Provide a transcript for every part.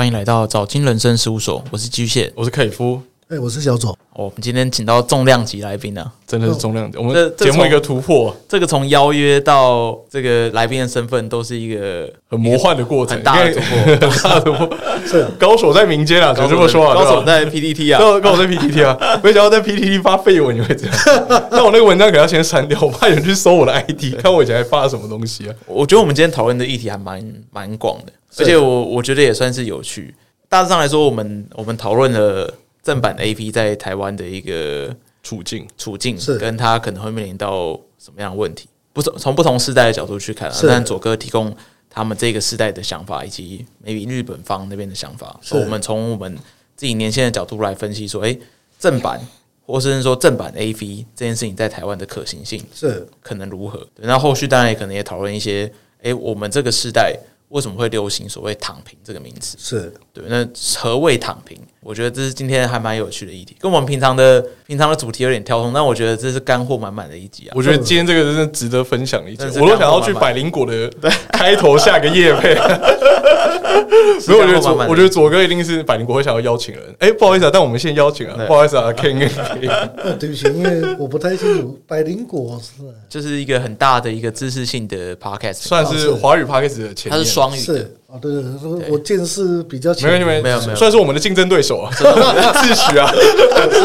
欢迎来到早金人生事务所，我是居蟹，我是凯夫。哎，我是小左。我们今天请到重量级来宾呢，真的是重量级。我们节目一个突破，这个从邀约到这个来宾的身份，都是一个很魔幻的过程，很大的突破，很大的突破。是高手在民间啊，就这么说啊，高手在 PPT 啊，高手在 PPT 啊，没想到在 PPT 发废文你会这样。那我那个文章可能要先删掉，我怕有人去搜我的 ID，看我以前还发了什么东西啊。我觉得我们今天讨论的议题还蛮蛮广的，而且我我觉得也算是有趣。大致上来说，我们我们讨论了。正版 A P 在台湾的一个处境，处境是跟他可能会面临到什么样的问题？不从从不同世代的角度去看，啊，但左哥提供他们这个世代的想法，以及 maybe 日本方那边的想法。所以我们从我们自己年轻的角度来分析，说，哎，正版或是说正版 A P 这件事情在台湾的可行性是可能如何？那后续当然也可能也讨论一些，哎，我们这个时代。为什么会流行所谓“躺平”这个名词？是对。那何谓“躺平”？我觉得这是今天还蛮有趣的议题，跟我们平常的平常的主题有点跳通。但我觉得这是干货满满的一集啊！我觉得今天这个真的值得分享一集。我都想要去百灵果的开头下个夜配。所以我觉得左，我觉得左哥一定是百灵国会想要邀请人。哎，不好意思啊，但我们先邀请啊，不好意思啊，Ken。对不起，因为我不太清楚百灵果是就是一个很大的一个知识性的 podcast，算是华语 podcast 的前面。双语是哦，对对对，我见识比较浅，没有没有没有没有，算是我们的竞争对手啊，自诩啊，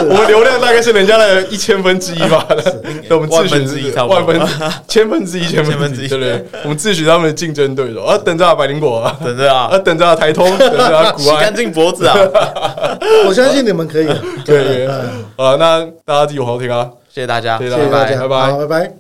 我们流量大概是人家的一千分之一吧，我们自诩是万分千分之一 千分之一，对不对？我们自诩他们的竞争对手。啊，等着啊，百灵果啊，等着啊，啊，等着啊，台通，等着啊，洗干净脖子啊，我相信你们可以，对，啊，那大家记得好好听啊，谢谢大家，谢谢大家，拜拜，拜拜。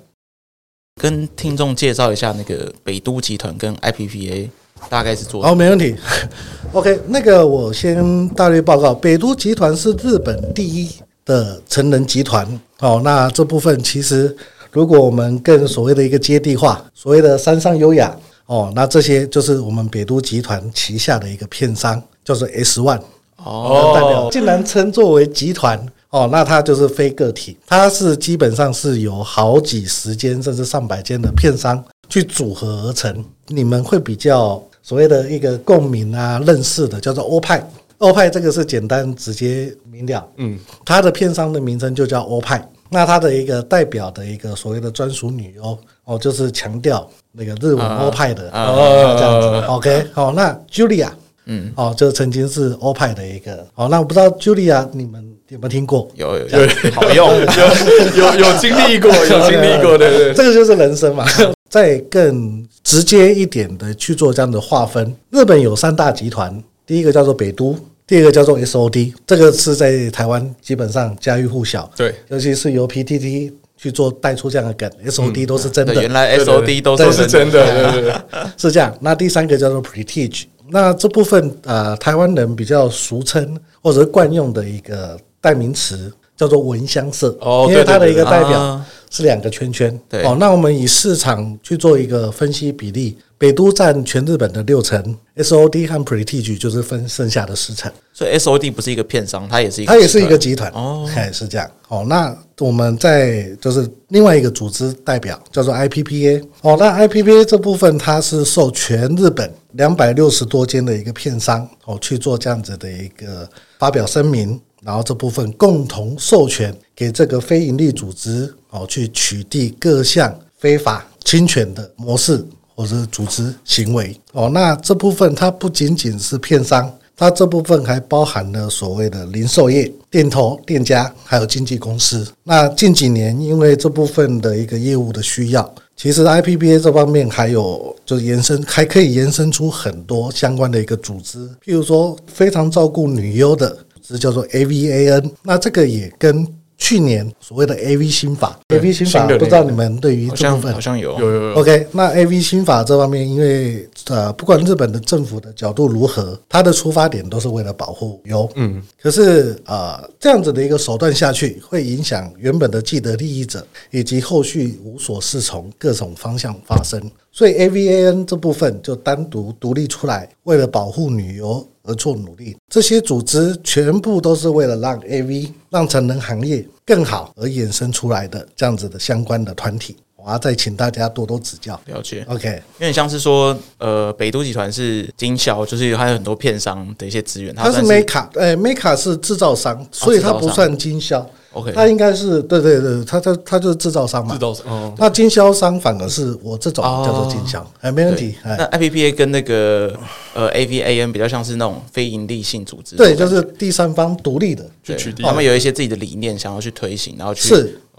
跟听众介绍一下那个北都集团跟 IPPA 大概是做好，没问题。OK，那个我先大略报告，北都集团是日本第一的成人集团。哦，那这部分其实如果我们更所谓的一个接地化，所谓的山上优雅，哦，那这些就是我们北都集团旗下的一个片商，叫做 S One。哦，代表竟然称作为集团。哦，那它就是非个体，它是基本上是有好几十间甚至上百间的片商去组合而成。你们会比较所谓的一个共鸣啊，认识的叫做欧派，欧派这个是简单直接明了。嗯，它的片商的名称就叫欧派。那它的一个代表的一个所谓的专属女优哦，就是强调那个日文欧派的哦，这样子。OK，好，那 Julia，嗯，哦，就曾经是欧派的一个。哦，那我不知道 Julia 你们。有没有听过？有有有，好用，有有有经历过，有经历过，对对，这个就是人生嘛。再更直接一点的去做这样的划分，日本有三大集团，第一个叫做北都，第二个叫做 SOD，这个是在台湾基本上家喻户晓。对，尤其是由 PTT 去做带出这样的梗，SOD 都是真的。原来 SOD 都是真的，对 对，是这样。那第三个叫做 Prestige，那这部分呃，台湾人比较俗称或者是惯用的一个。代名词叫做闻香色，哦，因为它的一个代表是两个圈圈。对，哦，那我们以市场去做一个分析比例，北都占全日本的六成，SOD 和 Prestige 就是分剩下的四成。所以 SOD 不是一个片商，它也是一个，它也是一个集团哦，还是这样。哦，那我们在就是另外一个组织代表叫做 IPPA。哦，那 IPPA 这部分它是受全日本两百六十多间的一个片商哦去做这样子的一个发表声明。然后这部分共同授权给这个非营利组织哦，去取缔各项非法侵权的模式或者组织行为哦。那这部分它不仅仅是片商，它这部分还包含了所谓的零售业、店头、店家，还有经纪公司。那近几年因为这部分的一个业务的需要，其实 IPPA 这方面还有就延伸，还可以延伸出很多相关的一个组织，譬如说非常照顾女优的。这叫做 AVAN，那这个也跟去年所谓的 AV 新法，AV 新法不知道你们对于这部分好像有有有有。OK，那 AV 新法这方面，因为呃，不管日本的政府的角度如何，它的出发点都是为了保护优。嗯，可是呃，这样子的一个手段下去，会影响原本的既得利益者，以及后续无所适从各种方向发生。所以 AVAN 这部分就单独独立出来，为了保护女优。而做努力，这些组织全部都是为了让 AV 让成人行业更好而衍生出来的这样子的相关的团体。我要再请大家多多指教。了解，OK，因为像是说，呃，北都集团是经销，就是还有很多片商的一些资源。它是，Meka 是制造商，所以它不算经销。OK，它应该是对对对，他他他就是制造商嘛。制造商，哦，那经销商反而是我这种叫做经销，哎，没问题。那 IPPA 跟那个呃 AVAN 比较像是那种非营利性组织，对，就是第三方独立的，去取缔，他们有一些自己的理念想要去推行，然后去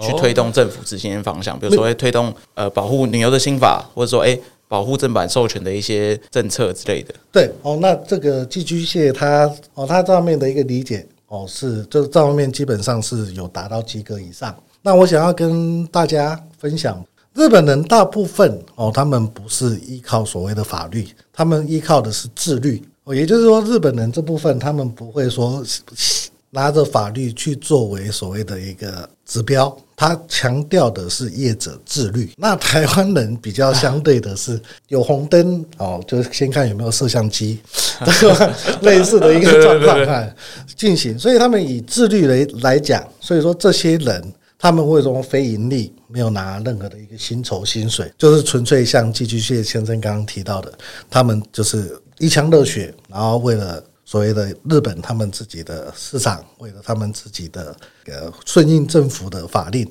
去推动政府执行的方向，比如说会推动呃保护女优的新法，或者说哎保护正版授权的一些政策之类的。对，哦，那这个寄居蟹它哦它上面的一个理解。哦，是，就是这方面基本上是有达到及格以上。那我想要跟大家分享，日本人大部分哦，他们不是依靠所谓的法律，他们依靠的是自律。哦，也就是说，日本人这部分他们不会说。拿着法律去作为所谓的一个指标，他强调的是业者自律。那台湾人比较相对的是有红灯哦，就先看有没有摄像机，类似的一个状况看进行。所以他们以自律来来讲，所以说这些人他们为什么非盈利，没有拿任何的一个薪酬薪水，就是纯粹像寄居蟹先生刚刚提到的，他们就是一腔热血，然后为了。所谓的日本，他们自己的市场，为了他们自己的呃顺应政府的法令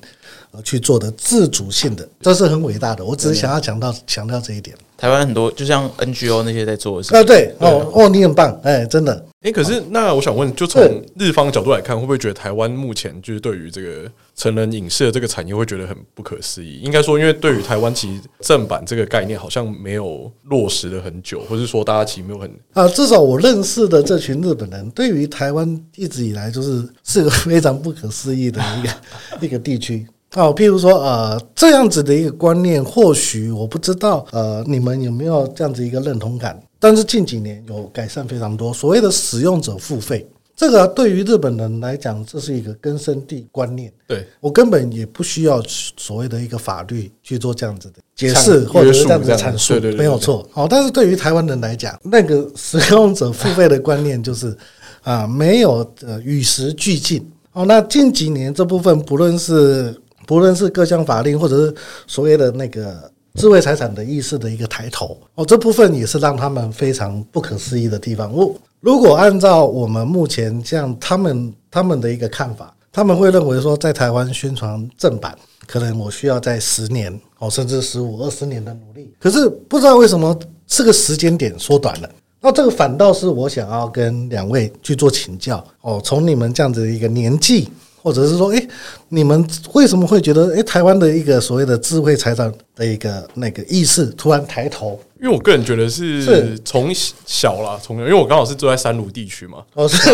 而去做的自主性的，这是很伟大的。我只是想要强调强调这一点。台湾很多就像 NGO 那些在做的事啊，对哦哦，你很棒，哎，真的。哎，可是那我想问，就从日方角度来看，会不会觉得台湾目前就是对于这个成人影视的这个产业会觉得很不可思议？应该说，因为对于台湾其实正版这个概念好像没有落实了很久，或是说大家其实没有很啊，至少我认识的这群日本人，对于台湾一直以来就是 是个非常不可思议的一个 一个地区。哦，譬如说，呃，这样子的一个观念，或许我不知道，呃，你们有没有这样子一个认同感？但是近几年有改善非常多。所谓的使用者付费，这个对于日本人来讲，这是一个根深蒂观念。对，我根本也不需要所谓的一个法律去做这样子的解释，或者是这样子的阐述，没有错。好，但是对于台湾人来讲，那个使用者付费的观念就是 啊，没有呃与时俱进。哦，那近几年这部分，不论是不论是各项法令，或者是所谓的那个智慧财产的意识的一个抬头，哦，这部分也是让他们非常不可思议的地方。我如果按照我们目前这样他们他们的一个看法，他们会认为说，在台湾宣传正版，可能我需要在十年哦，甚至十五二十年的努力。可是不知道为什么这个时间点缩短了，那这个反倒是我想要跟两位去做请教哦，从你们这样子的一个年纪。或者是说，哎，你们为什么会觉得，哎，台湾的一个所谓的智慧财产的一个那个意识突然抬头？因为我个人觉得是从小啦，从小，因为我刚好是住在三鲁地区嘛，哦，是，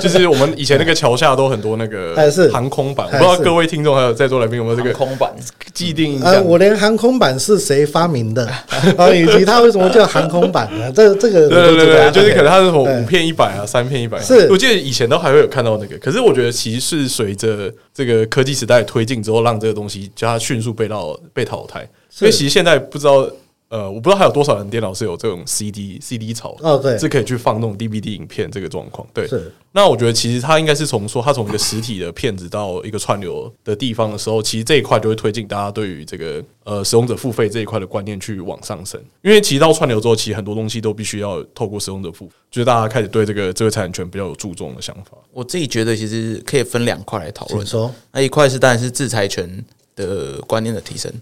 就是我们以前那个桥下都很多那个 航空板，我不知道各位听众还有在座来宾有没有这个航空板。既定？呃，我连航空板是谁发明的，啊，以及它为什么叫航空板呢？这这个，对对对，就是可能它是什么五片一百啊，三片一百，是。我记得以前都还会有看到那个，可是我觉得其实是随着这个科技时代推进之后，让这个东西叫它迅速被到被淘汰，所以其实现在不知道。呃，我不知道还有多少人电脑是有这种 CD CD 槽哦，对，是可以去放那种 DVD 影片这个状况。对，是。那我觉得其实它应该是从说，它从一个实体的片子到一个串流的地方的时候，其实这一块就会推进大家对于这个呃使用者付费这一块的观念去往上升。因为其实到串流之后，其实很多东西都必须要透过使用者付，就是大家开始对这个智慧财产权比较有注重的想法。我自己觉得其实可以分两块来讨论。说，那一块是当然是制裁权的观念的提升。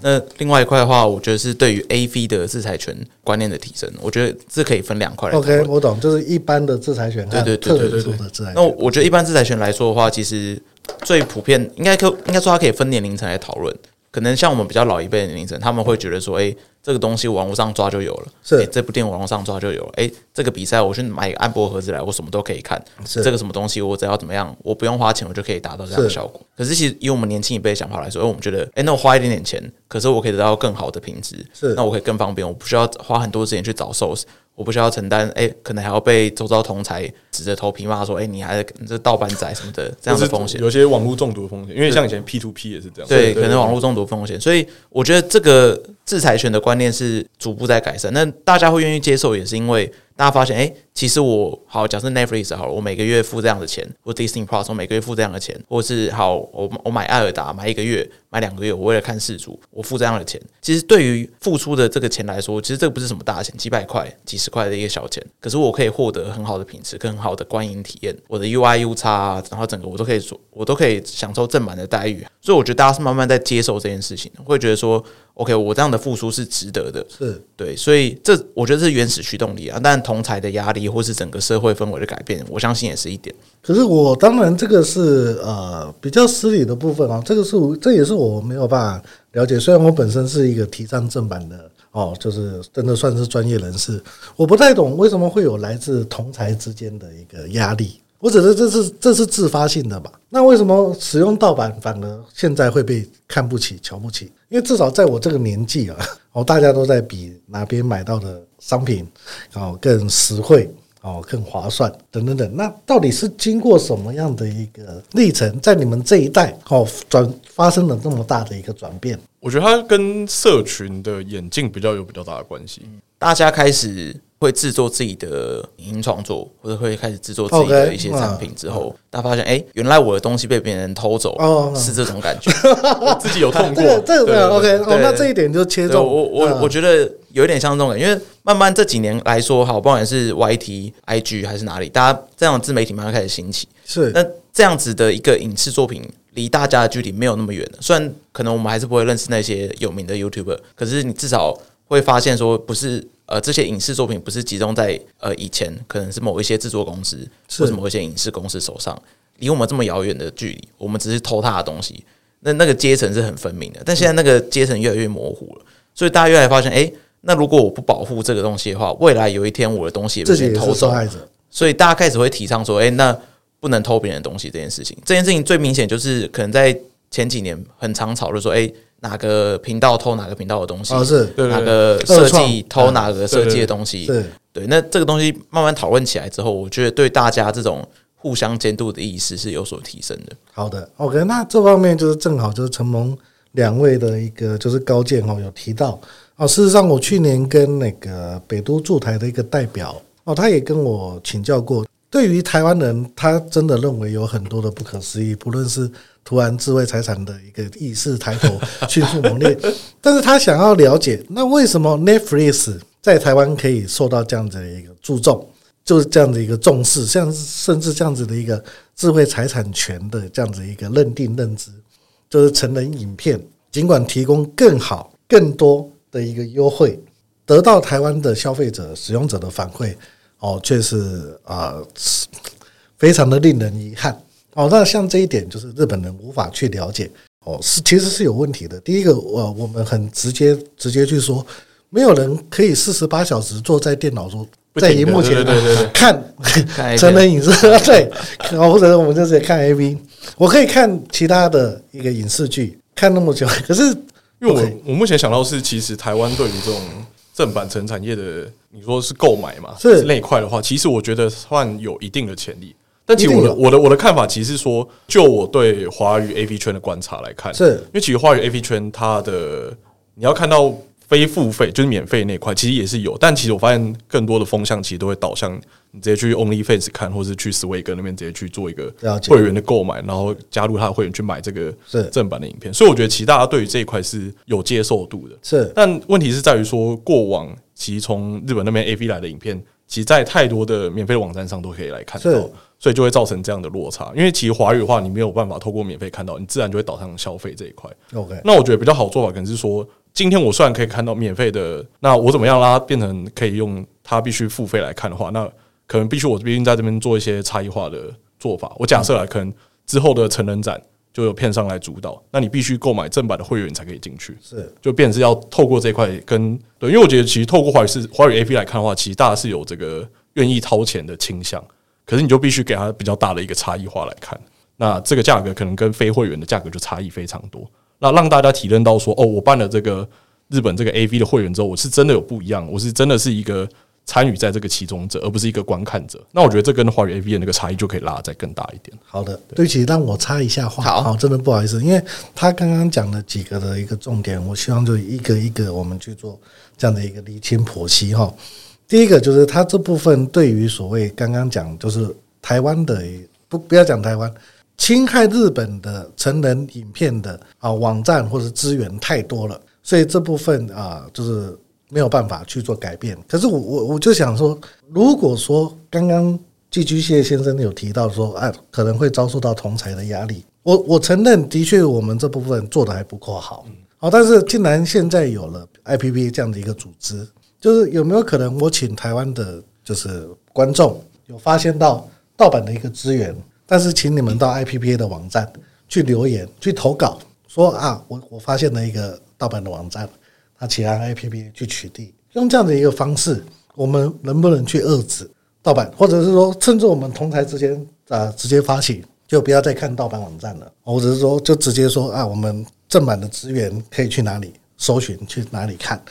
那另外一块的话，我觉得是对于 AV 的制裁权观念的提升，我觉得这可以分两块来。OK，我懂，就是一般的制裁权，对对对对对对。那我觉得一般制裁权来说的话，其实最普遍应该可应该说它可以分年龄层来讨论。可能像我们比较老一辈的年龄层，他们会觉得说，哎。这个东西网络上抓就有了，是、欸、这部电影网络上抓就有了。哎、欸，这个比赛我去买一个安博盒子来，我什么都可以看。是这个什么东西，我只要怎么样，我不用花钱，我就可以达到这样的效果。是可是其实以我们年轻一辈的想法来说，哎，我们觉得，哎、欸，那我花一点点钱，可是我可以得到更好的品质，是那我可以更方便，我不需要花很多时间去找 source。我不需要承担，哎，可能还要被周遭同才指着头皮骂说，哎，你还这盗版仔什么的 这样的风险，有些网络中毒的风险，因为像以前 P to P 也是这样，对，可能网络中毒风险，所以我觉得这个制裁权的观念是逐步在改善，那大家会愿意接受，也是因为大家发现，哎，其实我好，假设 Netflix 好了，我每个月付这样的钱，或 Disney Plus 我每个月付这样的钱，或是好，我我买艾尔达买一个月，买两个月，我为了看世足，我付这样的钱。其实对于付出的这个钱来说，其实这个不是什么大钱，几百块、几十块的一个小钱，可是我可以获得很好的品质、更好的观影体验，我的 UI、UX，然后整个我都可以做，我都可以享受正版的待遇。所以我觉得大家是慢慢在接受这件事情，会觉得说。OK，我这样的付出是值得的，是对，所以这我觉得是原始驱动力啊。但同侪的压力或是整个社会氛围的改变，我相信也是一点。可是我当然这个是呃比较失礼的部分啊，这个是这也是我没有办法了解。虽然我本身是一个提倡正版的哦，就是真的算是专业人士，我不太懂为什么会有来自同才之间的一个压力。我只是这是这是自发性的吧？那为什么使用盗版反而现在会被看不起、瞧不起？因为至少在我这个年纪啊，哦，大家都在比哪边买到的商品哦更实惠哦更划算等等等。那到底是经过什么样的一个历程，在你们这一代哦转发生了这么大的一个转变？我觉得它跟社群的演进比较有比较大的关系。大家开始。会制作自己的影音创作，或者会开始制作自己的一些产品之后，大家发现，哎，原来我的东西被别人偷走，是这种感觉，自己有痛过。这个这个 OK，哦，那这一点就切中。我我我觉得有一点像这种感觉，因为慢慢这几年来说，好，不管是 YT、IG 还是哪里，大家这样的自媒体慢慢开始兴起。是那这样子的一个影视作品，离大家的距离没有那么远了。虽然可能我们还是不会认识那些有名的 YouTuber，可是你至少会发现说，不是。呃，这些影视作品不是集中在呃以前可能是某一些制作公司或者某一些影视公司手上，离我们这么遥远的距离，我们只是偷他的东西，那那个阶层是很分明的。但现在那个阶层越来越模糊了，所以大家越来越发现，哎，那如果我不保护这个东西的话，未来有一天我的东西也被偷走。所以大家开始会提倡说，哎，那不能偷别人的东西这件事情。这件事情最明显就是可能在前几年很常吵，就说，哎。哪个频道偷哪个频道的东西？哦，是哪个设计偷哪个设计的东西？对对，那这个东西慢慢讨论起来之后，我觉得对大家这种互相监督的意识是有所提升的。好的，OK，那这方面就是正好就是承蒙两位的一个就是高见哦，有提到哦。事实上，我去年跟那个北都驻台的一个代表哦，他也跟我请教过，对于台湾人，他真的认为有很多的不可思议，不论是。突然，智慧财产的一个意识抬头，迅速猛烈。但是他想要了解，那为什么 Netflix 在台湾可以受到这样子的一个注重，就是这样的一个重视，像甚至这样子的一个智慧财产权的这样子一个认定认知，就是成人影片，尽管提供更好、更多的一个优惠，得到台湾的消费者、使用者的反馈，哦，却是啊，非常的令人遗憾。哦，那像这一点就是日本人无法去了解哦，是其实是有问题的。第一个，我我们很直接直接去说，没有人可以四十八小时坐在电脑中，在荧幕前看成人影视，对，或者我们就是看 AV，我可以看其他的一个影视剧，看那么久。可是，因为我我目前想到是，其实台湾对于这种正版成产业的，你说是购买嘛，是。那一块的话，其实我觉得算有一定的潜力。但其实我的我的我的看法，其实是说，就我对华语 AV 圈的观察来看，是。因为其实华语 AV 圈它的你要看到非付费就是免费那块，其实也是有。但其实我发现更多的风向其实都会导向你直接去 OnlyFans 看，或是去 Swag 那边直接去做一个会员的购买，然后加入他的会员去买这个正版的影片。所以我觉得其实大家对于这一块是有接受度的。是，但问题是在于说，过往其实从日本那边 AV 来的影片，其实在太多的免费的网站上都可以来看到。所以就会造成这样的落差，因为其实华语的话，你没有办法透过免费看到，你自然就会导向消费这一块。OK，那我觉得比较好做法可能是说，今天我虽然可以看到免费的，那我怎么样让它变成可以用它必须付费来看的话，那可能必须我这边在这边做一些差异化的做法。我假设啊，可能之后的成人展就有片商来主导，那你必须购买正版的会员才可以进去，是就变成是要透过这块跟对，因为我觉得其实透过华语是华语 A P 来看的话，其实大家是有这个愿意掏钱的倾向。可是你就必须给它比较大的一个差异化来看，那这个价格可能跟非会员的价格就差异非常多。那让大家体认到说，哦，我办了这个日本这个 AV 的会员之后，我是真的有不一样，我是真的是一个参与在这个其中者，而不是一个观看者。那我觉得这跟华语 AV 的那个差异就可以拉得再更大一点。好的，对不起，让我插一下话，好，好，真的不好意思，因为他刚刚讲了几个的一个重点，我希望就一个一个我们去做这样的一个厘清剖析哈。第一个就是他这部分对于所谓刚刚讲，就是台湾的不不要讲台湾侵害日本的成人影片的啊网站或者资源太多了，所以这部分啊就是没有办法去做改变。可是我我我就想说，如果说刚刚寄居蟹先生有提到说，啊可能会遭受到同侪的压力，我我承认的确我们这部分做的还不够好。好，但是既然现在有了 IPPA 这样的一个组织。就是有没有可能，我请台湾的，就是观众有发现到盗版的一个资源，但是请你们到 IPPA 的网站去留言、去投稿，说啊，我我发现了一个盗版的网站，那请让 IPPA 去取缔，用这样的一个方式，我们能不能去遏制盗版，或者是说，趁着我们同台之间啊，直接发起，就不要再看盗版网站了，或者是说，就直接说啊，我们正版的资源可以去哪里搜寻，去哪里看。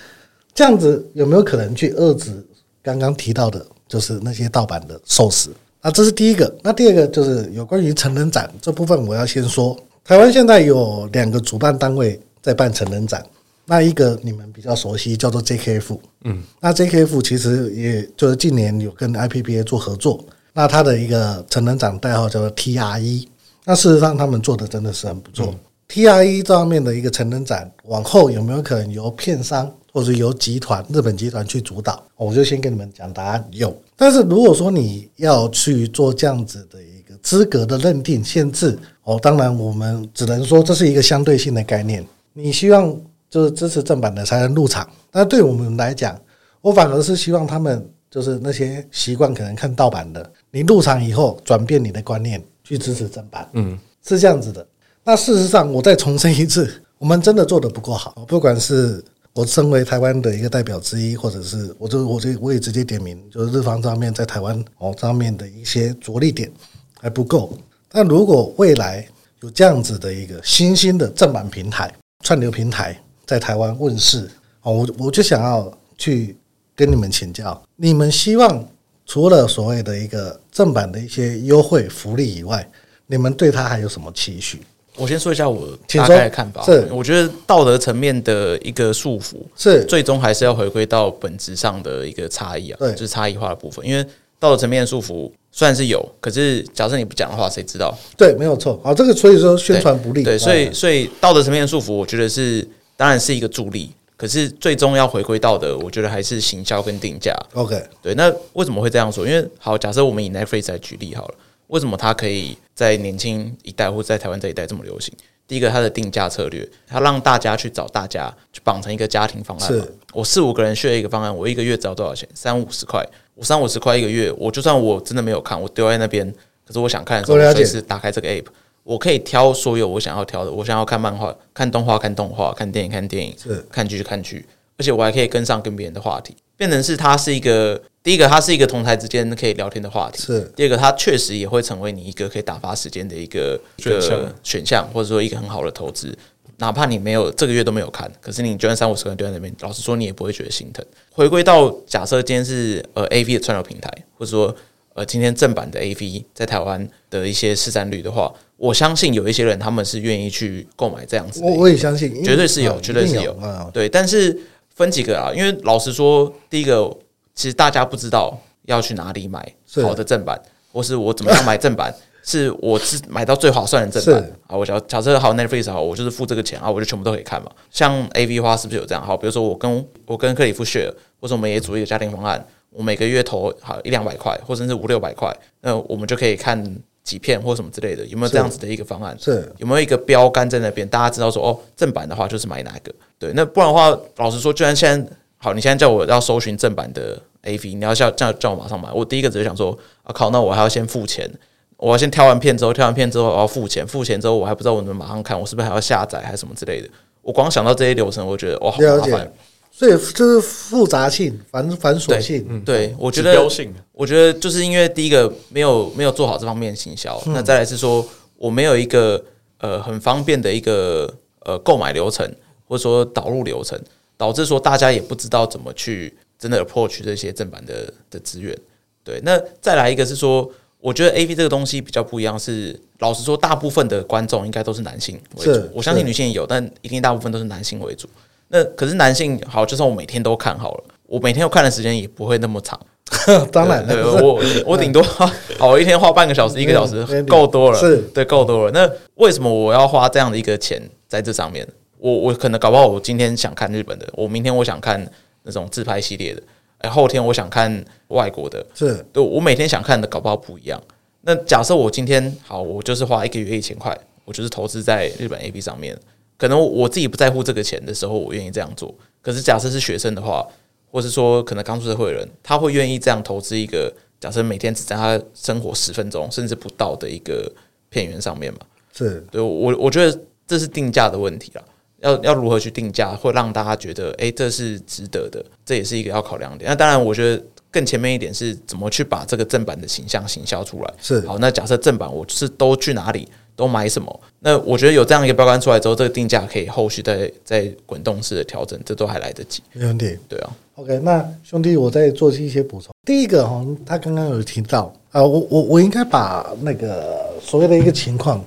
这样子有没有可能去遏制刚刚提到的，就是那些盗版的受死？那这是第一个。那第二个就是有关于成人展这部分，我要先说，台湾现在有两个主办单位在办成人展。那一个你们比较熟悉，叫做 JKF。嗯，那 JKF 其实也就是近年有跟 IPPA 做合作。那它的一个成人展代号叫做 TRE。那事实上他们做的真的是很不错。TRE 这方面的一个成人展，往后有没有可能由片商？或者由集团日本集团去主导，我就先跟你们讲答案有。但是如果说你要去做这样子的一个资格的认定限制，哦，当然我们只能说这是一个相对性的概念。你希望就是支持正版的才能入场，那对我们来讲，我反而是希望他们就是那些习惯可能看盗版的，你入场以后转变你的观念去支持正版，嗯，是这样子的。那事实上，我再重申一次，我们真的做的不够好，不管是。我身为台湾的一个代表之一，或者是我就我就我也直接点名，就是日方方面在台湾哦上面的一些着力点还不够。但如果未来有这样子的一个新兴的正版平台、串流平台在台湾问世哦，我我就想要去跟你们请教，你们希望除了所谓的一个正版的一些优惠福利以外，你们对它还有什么期许？我先说一下我大概的看法。是，我觉得道德层面的一个束缚是最终还是要回归到本质上的一个差异啊，对，就是差异化的部分。因为道德层面的束缚虽然是有，可是假设你不讲的话，谁知道？对，没有错。好，这个所以说宣传不利。对，所以所以道德层面的束缚，我觉得是当然是一个助力，可是最终要回归到的，我觉得还是行销跟定价。OK，对。那为什么会这样说？因为好，假设我们以 Netflix 来举例好了。为什么它可以在年轻一代或者在台湾这一代这么流行？第一个，它的定价策略，它让大家去找大家，去绑成一个家庭方案。是我四五个人学一个方案，我一个月只要多少钱？三五十块。我三五十块一个月，我就算我真的没有看，我丢在那边，可是我想看的时候，我随时打开这个 app，我可以挑所有我想要挑的。我想要看漫画、看动画、看动画、看电影、看电影，是看剧看剧，而且我还可以跟上跟别人的话题，变成是它是一个。第一个，它是一个同台之间可以聊天的话题。是。第二个，它确实也会成为你一个可以打发时间的一个选项，选项或者说一个很好的投资。哪怕你没有这个月都没有看，可是你就算三五十个人丢在那边，老实说你也不会觉得心疼。回归到假设今天是呃 AV 的串流平台，或者说呃今天正版的 AV 在台湾的一些市占率的话，我相信有一些人他们是愿意去购买这样子的。我我也相信，绝对是有，绝对是有。对，但是分几个啊？因为老实说，第一个。其实大家不知道要去哪里买好的正版，或是我怎么样买正版，是我是买到最划算的正版啊。我假假设好 Netflix 好，我就是付这个钱啊，我就全部都可以看嘛。像 AV 花是不是有这样？好，比如说我跟我跟克里夫 share，或者我们也组一个家庭方案，我每个月投好一两百块，或者是五六百块，那我们就可以看几片或什么之类的。有没有这样子的一个方案？是有没有一个标杆在那边？大家知道说哦，正版的话就是买哪个？对，那不然的话，老实说，居然现在。好，你现在叫我要搜寻正版的 AV，你要叫叫叫我马上买。我第一个只是想说，啊靠，那我还要先付钱，我要先挑完片之后，挑完片之后我要付钱，付钱之后我还不知道我能马上看，我是不是还要下载还是什么之类的？我光想到这些流程，我觉得哇，好麻烦。所以就是复杂性、繁繁琐性。嗯，对，我觉得，我觉得就是因为第一个没有没有做好这方面的行销，嗯、那再来是说我没有一个呃很方便的一个呃购买流程，或者说导入流程。导致说大家也不知道怎么去真的 approach 这些正版的的资源，对。那再来一个是说，我觉得 AV 这个东西比较不一样，是老实说，大部分的观众应该都是男性为主。我相信女性也有，但一定大部分都是男性为主。那可是男性好，就算我每天都看好了，我每天要看的时间也不会那么长。当然，对 我我顶多 好一天花半个小时一个小时够多了，是对够多了。那为什么我要花这样的一个钱在这上面？我我可能搞不好，我今天想看日本的，我明天我想看那种自拍系列的，哎，后天我想看外国的，是对我每天想看的搞不好不一样。那假设我今天好，我就是花一个月一千块，我就是投资在日本 A P 上面。可能我自己不在乎这个钱的时候，我愿意这样做。可是假设是学生的话，或是说可能刚出社会的人，他会愿意这样投资一个假设每天只在他生活十分钟甚至不到的一个片源上面嘛？是对我我觉得这是定价的问题啦。要要如何去定价，会让大家觉得哎、欸，这是值得的，这也是一个要考量点。那当然，我觉得更前面一点是怎么去把这个正版的形象行销出来。是好，那假设正版我是都去哪里？都买什么？那我觉得有这样一个标杆出来之后，这个定价可以后续再再滚动式的调整，这都还来得及。没问题。对啊。OK，那兄弟，我再做一些补充。第一个哈，他刚刚有提到啊、呃，我我我应该把那个所谓的一个情况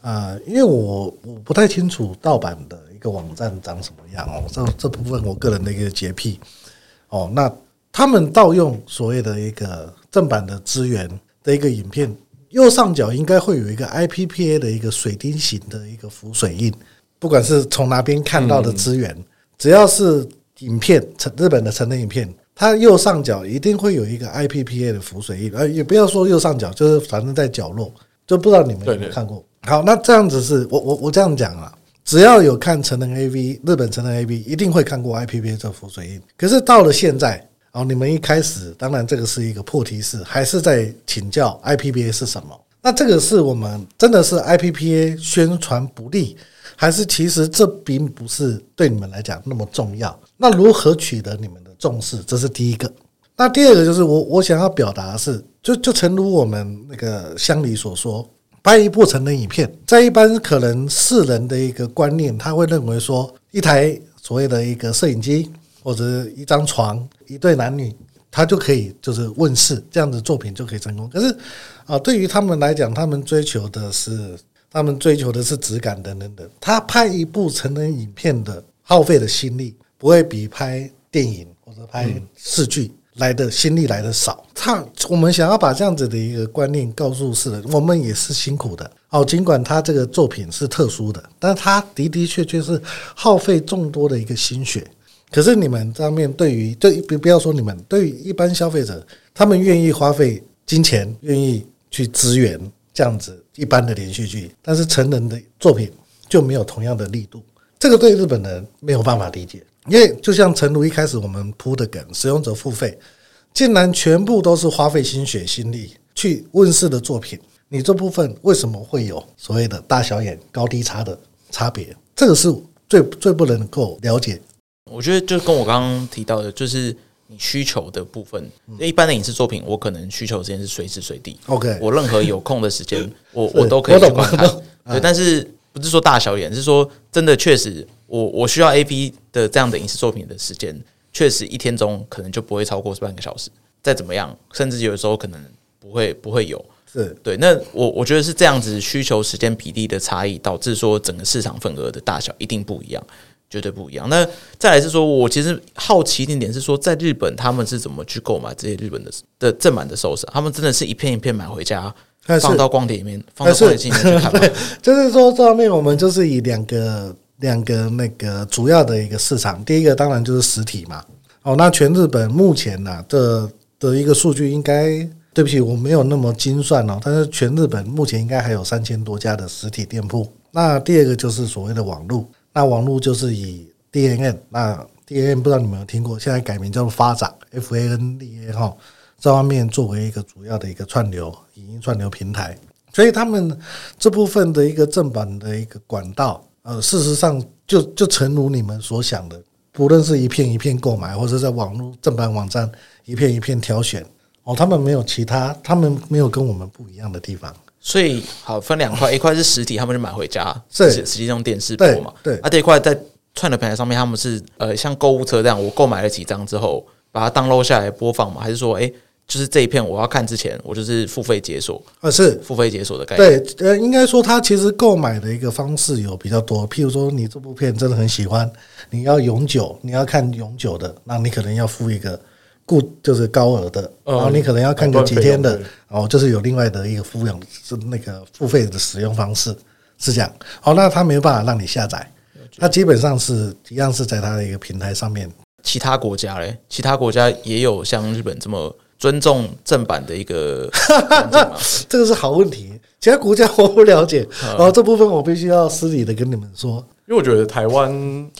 啊、呃，因为我我不太清楚盗版的一个网站长什么样哦，这这部分我个人的一个洁癖哦。那他们盗用所谓的一个正版的资源的一个影片。右上角应该会有一个 IPPA 的一个水滴形的一个浮水印，不管是从哪边看到的资源，只要是影片成日本的成人影片，它右上角一定会有一个 IPPA 的浮水印，呃，也不要说右上角，就是反正在角落，就不知道你们有没有看过。好，那这样子是我我我这样讲啊，只要有看成人 AV，日本成人 AV 一定会看过 IPPA 这浮水印。可是到了现在。哦，你们一开始当然这个是一个破题式，还是在请教 IPPA 是什么？那这个是我们真的是 IPPA 宣传不力，还是其实这并不是对你们来讲那么重要？那如何取得你们的重视？这是第一个。那第二个就是我我想要表达的是，就就诚如我们那个乡里所说，拍一部成人影片，在一般可能世人的一个观念，他会认为说一台所谓的一个摄影机。或者一张床，一对男女，他就可以就是问世，这样的作品就可以成功。可是啊，对于他们来讲，他们追求的是，他们追求的是质感等等等。他拍一部成人影片的耗费的心力，不会比拍电影或者拍视剧来的心力来的少。他我们想要把这样子的一个观念告诉世人，我们也是辛苦的。哦，尽管他这个作品是特殊的，但他的的确确是耗费众多的一个心血。可是你们上面对于对不不要说你们对于一般消费者，他们愿意花费金钱，愿意去支援这样子一般的连续剧，但是成人的作品就没有同样的力度，这个对日本人没有办法理解，因为就像诚如一开始我们铺的梗，使用者付费，竟然全部都是花费心血心力去问世的作品，你这部分为什么会有所谓的大小眼高低差的差别？这个是最最不能够了解。我觉得就跟我刚刚提到的，就是你需求的部分。一般的影视作品，我可能需求时间是随时随地。OK，我任何有空的时间，我我都可以去观看。对，但是不是说大小眼，是说真的，确实，我我需要 A P 的这样的影视作品的时间，确实一天中可能就不会超过半个小时。再怎么样，甚至有的时候可能不会不会有。是对。那我我觉得是这样子需求时间比例的差异，导致说整个市场份额的大小一定不一样。绝对不一样。那再来是说，我其实好奇一点点是说，在日本他们是怎么去购买这些日本的的正版的寿司？他们真的是一片一片买回家，放到光碟里面，放到光碟机里面去看吗？就是说，这方面我们就是以两个两个那个主要的一个市场，第一个当然就是实体嘛。哦，那全日本目前呢的的一个数据，应该对不起，我没有那么精算哦，但是全日本目前应该还有三千多家的实体店铺。那第二个就是所谓的网络。那网络就是以 DNN，那 DNN 不知道你们有听过，现在改名叫做发展 FANDA 哈，这方面作为一个主要的一个串流影音串流平台，所以他们这部分的一个正版的一个管道，呃，事实上就就诚如你们所想的，不论是一片一片购买，或者在网络正版网站一片一片挑选，哦，他们没有其他，他们没有跟我们不一样的地方。所以好分两块，一块是实体，他们就买回家，是实际用电视播嘛。对，啊，这一块在串的平台上面，他们是呃像购物车这样，我购买了几张之后，把它 download 下来播放嘛？还是说，哎，就是这一片我要看之前，我就是付费解锁，呃，是付费解锁的概念。对，呃，应该说它其实购买的一个方式有比较多。譬如说，你这部片真的很喜欢，你要永久，你要看永久的，那你可能要付一个固，就是高额的。然后你可能要看个几天的，哦，就是有另外的一个付养是那个付费的使用方式，是这样。好，那他没有办法让你下载，它基本上是一样是在他的一个平台上面。其他国家嘞，其他国家也有像日本这么。尊重正版的一个，这个是好问题。其他国家我不了解，然后这部分我必须要私底的跟你们说。因为我觉得台湾，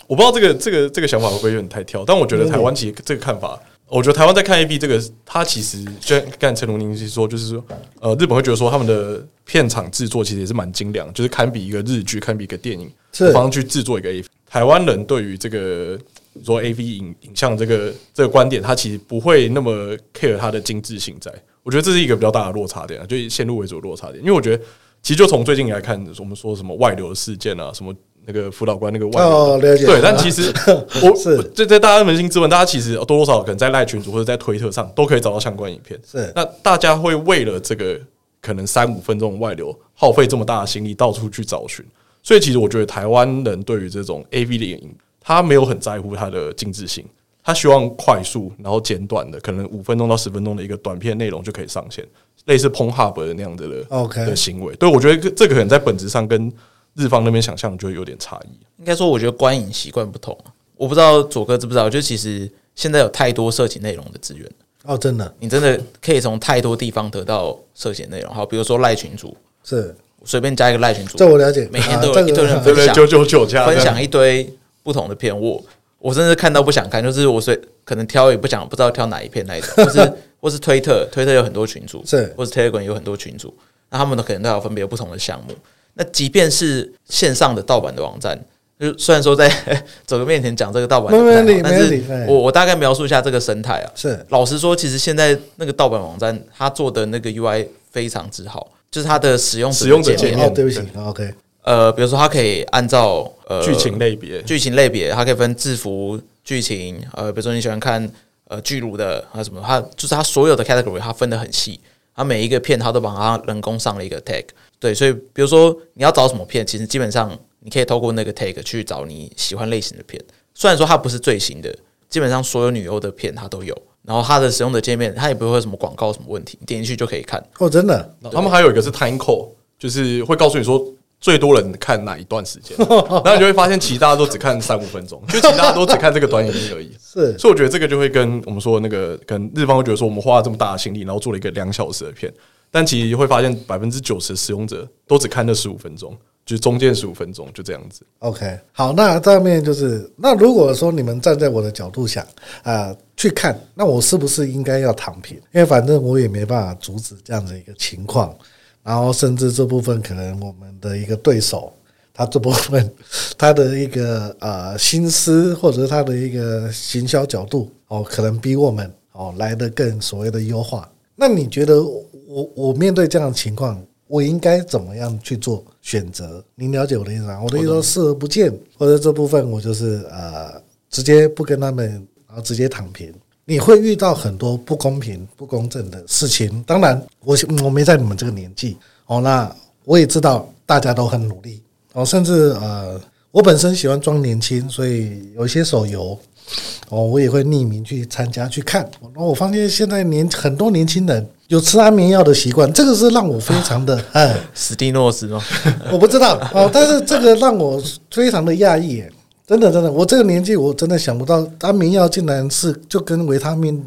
我不知道这个这个这个想法会不会有点太跳，但我觉得台湾其实这个看法，我觉得台湾在看 A B 这个，它其实就像刚才陈如宁是说，就是说，呃，日本会觉得说他们的片场制作其实也是蛮精良，就是堪比一个日剧，堪比一个电影，是帮去制作一个 A。台湾人对于这个。说 A V 影影像这个这个观点，他其实不会那么 care 它的精致性在，在我觉得这是一个比较大的落差点啊，就先入为主的落差点。因为我觉得，其实就从最近来看，我们说什么外流的事件啊，什么那个辅导官那个外流，哦，对，但其实 我是这在大家扪心自问，大家其实多多少少可能在赖群组或者在推特上都可以找到相关影片。是，那大家会为了这个可能三五分钟外流，耗费这么大的心力到处去找寻，所以其实我觉得台湾人对于这种 A V 的影。他没有很在乎它的精致性，他希望快速然后简短的，可能五分钟到十分钟的一个短片内容就可以上线，类似 Pornhub 的那样子的 OK 的行为。对，我觉得这个可能在本质上跟日方那边想象就会有点差异。应该说，我觉得观影习惯不同。我不知道左哥知不知道，就其实现在有太多色情内容的资源哦，真的，你真的可以从太多地方得到色情内容。好，比如说赖群主，是随便加一个赖群主，这我了解，每天都有一堆人分享，九九九加分享一堆。不同的片，我我甚至看到不想看，就是我随可能挑也不想，不知道挑哪一片那一种，或是 或是推特，推特有很多群主，是，或是 Telegram 有很多群主，那他们都可能都有分别不同的项目。那即便是线上的盗版的网站，就虽然说在 走个面前讲这个盗版的，没但是我我大概描述一下这个生态啊。是，老实说，其实现在那个盗版网站，它做的那个 UI 非常之好，就是它的使用使用者界面。哦，对不起，OK。呃，比如说，它可以按照呃剧情类别，剧情类别，它可以分制服剧情。呃，比如说你喜欢看呃巨乳的，还有什么，它就是它所有的 category，它分得很细。它每一个片，它都把它人工上了一个 tag。对，所以比如说你要找什么片，其实基本上你可以透过那个 tag 去找你喜欢类型的片。虽然说它不是最新的，基本上所有女优的片它都有。然后它的使用的界面，它也不会有什么广告什么问题，你点进去就可以看。哦，真的？他们还有一个是 time code，就是会告诉你说。最多人看哪一段时间，然后你就会发现，其实大家都只看三五分钟，就其实大家都只看这个短影音而已。是，所以我觉得这个就会跟我们说那个，跟日方会觉得说，我们花了这么大的心力，然后做了一个两小时的片，但其实会发现百分之九十的使用者都只看那十五分钟，就是中间十五分钟就这样子。OK，好，那上面就是，那如果说你们站在我的角度想啊、呃、去看，那我是不是应该要躺平？因为反正我也没办法阻止这样的一个情况。然后，甚至这部分可能我们的一个对手，他这部分 他的一个呃心思，或者他的一个行销角度哦，可能比我们哦来的更所谓的优化。那你觉得我我面对这样的情况，我应该怎么样去做选择？您了解我的意思吗？我的意思说视而不见，或者这部分我就是呃直接不跟他们，然后直接躺平。你会遇到很多不公平、不公正的事情。当然，我我没在你们这个年纪哦，那我也知道大家都很努力哦，甚至呃，我本身喜欢装年轻，所以有一些手游哦，我也会匿名去参加去看。然后我发现现在年很多年轻人有吃安眠药的习惯，这个是让我非常的 哎，史蒂诺斯吗？我不知道哦，但是这个让我非常的讶异。真的，真的，我这个年纪，我真的想不到安眠药竟然是就跟维他命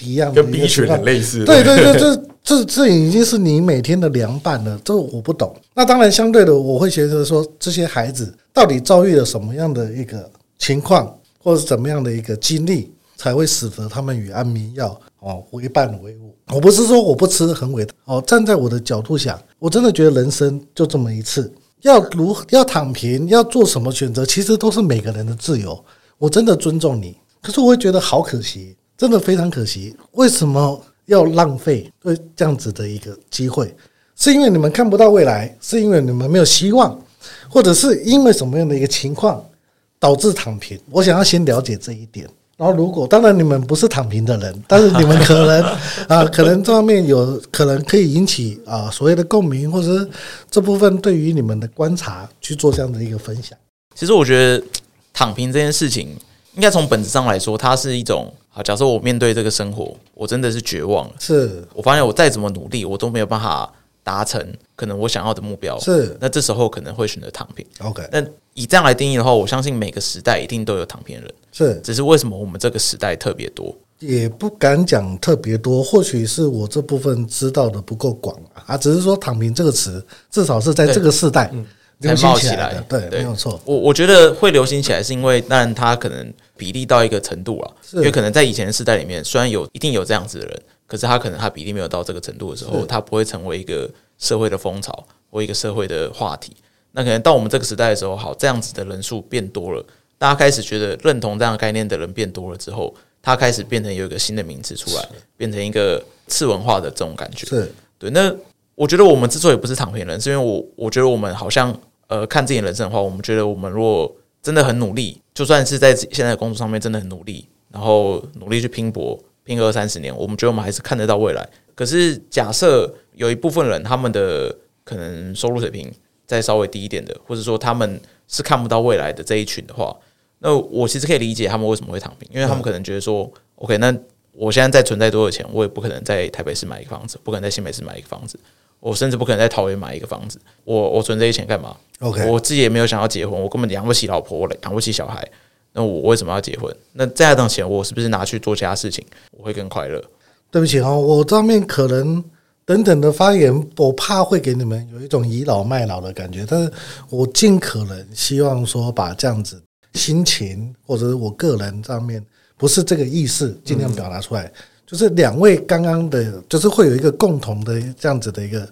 一样，跟 B 群很类似。对对对，这这这已经是你每天的凉拌了。这我不懂。那当然，相对的，我会觉得说，这些孩子到底遭遇了什么样的一个情况，或者是怎么样的一个经历，才会使得他们与安眠药哦为伴为伍？我不是说我不吃很伟大哦，站在我的角度想，我真的觉得人生就这么一次。要如要躺平，要做什么选择，其实都是每个人的自由。我真的尊重你，可是我会觉得好可惜，真的非常可惜。为什么要浪费这样子的一个机会？是因为你们看不到未来，是因为你们没有希望，或者是因为什么样的一个情况导致躺平？我想要先了解这一点。然后如果当然你们不是躺平的人，但是你们可能 啊，可能这方面有可能可以引起啊所谓的共鸣，或者是这部分对于你们的观察去做这样的一个分享。其实我觉得躺平这件事情，应该从本质上来说，它是一种。啊，假设我面对这个生活，我真的是绝望了。是我发现我再怎么努力，我都没有办法达成可能我想要的目标。是那这时候可能会选择躺平。OK，那以这样来定义的话，我相信每个时代一定都有躺平人。是，只是为什么我们这个时代特别多？也不敢讲特别多，或许是我这部分知道的不够广啊。只是说“躺平”这个词，至少是在这个时代流行起来的。对，对，没有错。我我觉得会流行起来，是因为但它可能。比例到一个程度了，因为可能在以前的时代里面，虽然有一定有这样子的人，可是他可能他比例没有到这个程度的时候，他不会成为一个社会的风潮或一个社会的话题。那可能到我们这个时代的时候，好，这样子的人数变多了，大家开始觉得认同这样的概念的人变多了之后，他开始变成有一个新的名词出来，变成一个次文化的这种感觉。是对。那我觉得我们之所以不是躺平人，是因为我我觉得我们好像呃看自己人生的话，我们觉得我们如果真的很努力，就算是在现在的工作上面真的很努力，然后努力去拼搏，拼个二三十年，我们觉得我们还是看得到未来。可是假设有一部分人，他们的可能收入水平再稍微低一点的，或者说他们是看不到未来的这一群的话，那我其实可以理解他们为什么会躺平，因为他们可能觉得说，OK，那我现在再存再多的钱，我也不可能在台北市买一个房子，不可能在新北市买一个房子。我甚至不可能在桃园买一个房子，我我存这些钱干嘛？OK，我自己也没有想要结婚，我根本养不起老婆，养不起小孩，那我为什么要结婚？那这样的钱，我是不是拿去做其他事情，我会更快乐？对不起哈，我上面可能等等的发言，我怕会给你们有一种倚老卖老的感觉，但是我尽可能希望说把这样子心情或者是我个人上面不是这个意思，尽量表达出来。嗯就是两位刚刚的，就是会有一个共同的这样子的一个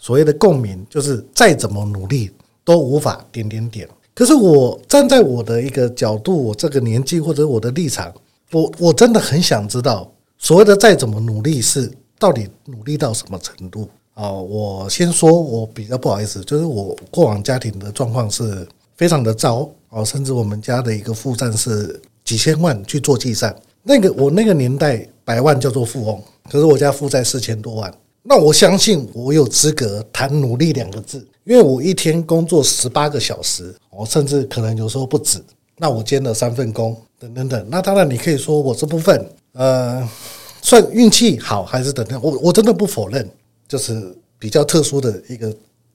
所谓的共鸣，就是再怎么努力都无法点点点。可是我站在我的一个角度，我这个年纪或者我的立场，我我真的很想知道，所谓的再怎么努力是到底努力到什么程度啊？我先说，我比较不好意思，就是我过往家庭的状况是非常的糟啊，甚至我们家的一个负债是几千万去做计算。那个我那个年代。百万叫做富翁，可是我家负债四千多万。那我相信我有资格谈努力两个字，因为我一天工作十八个小时，我甚至可能有时候不止。那我兼了三份工，等等等。那当然你可以说我这部分，呃，算运气好还是等等。我我真的不否认，就是比较特殊的一个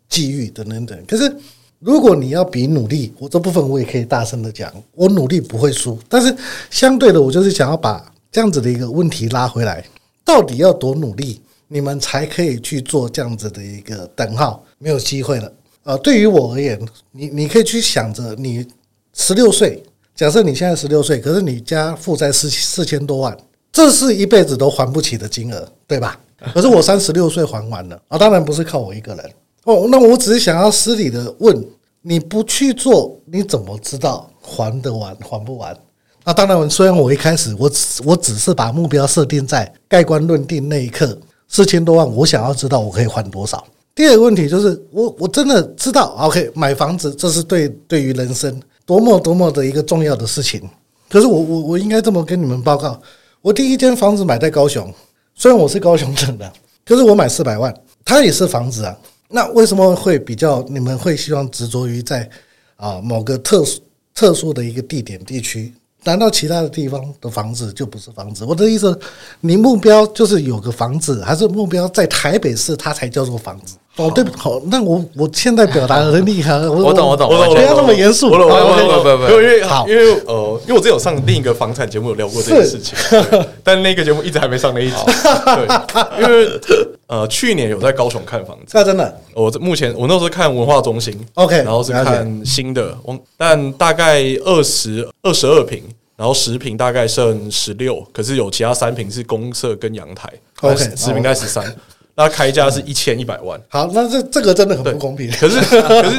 际遇等等等。可是如果你要比努力，我这部分我也可以大声的讲，我努力不会输。但是相对的，我就是想要把。这样子的一个问题拉回来，到底要多努力，你们才可以去做这样子的一个等号？没有机会了啊！对于我而言，你你可以去想着，你十六岁，假设你现在十六岁，可是你家负债四四千多万，这是一辈子都还不起的金额，对吧？可是我三十六岁还完了啊！当然不是靠我一个人哦。那我只是想要私底的问，你不去做，你怎么知道还得完还不完？那当然，虽然我一开始我只我只是把目标设定在盖棺论定那一刻四千多万，我想要知道我可以还多少。第二个问题就是，我我真的知道，OK，买房子这是对对于人生多么多么的一个重要的事情。可是我我我应该这么跟你们报告，我第一间房子买在高雄，虽然我是高雄人的，可是我买四百万，它也是房子啊。那为什么会比较你们会希望执着于在啊某个特殊特殊的一个地点地区？难道其他的地方的房子就不是房子？我的意思，你目标就是有个房子，还是目标在台北市，它才叫做房子？哦，对，好，那我我现在表达很厉害，我懂，我懂，我懂，不要那么严肃，不不不不不，因为好，因为呃，因为我之前有上另一个房产节目有聊过这件事情，但那个节目一直还没上那一集，对，因为呃，去年有在高雄看房子，那真的，我目前我那时候看文化中心，OK，然后是看新的，但大概二十二十二平，然后十平大概剩十六，可是有其他三平是公设跟阳台，OK，十平大概十三。那开价是一千一百万。好，那这这个真的很不公平。可是可是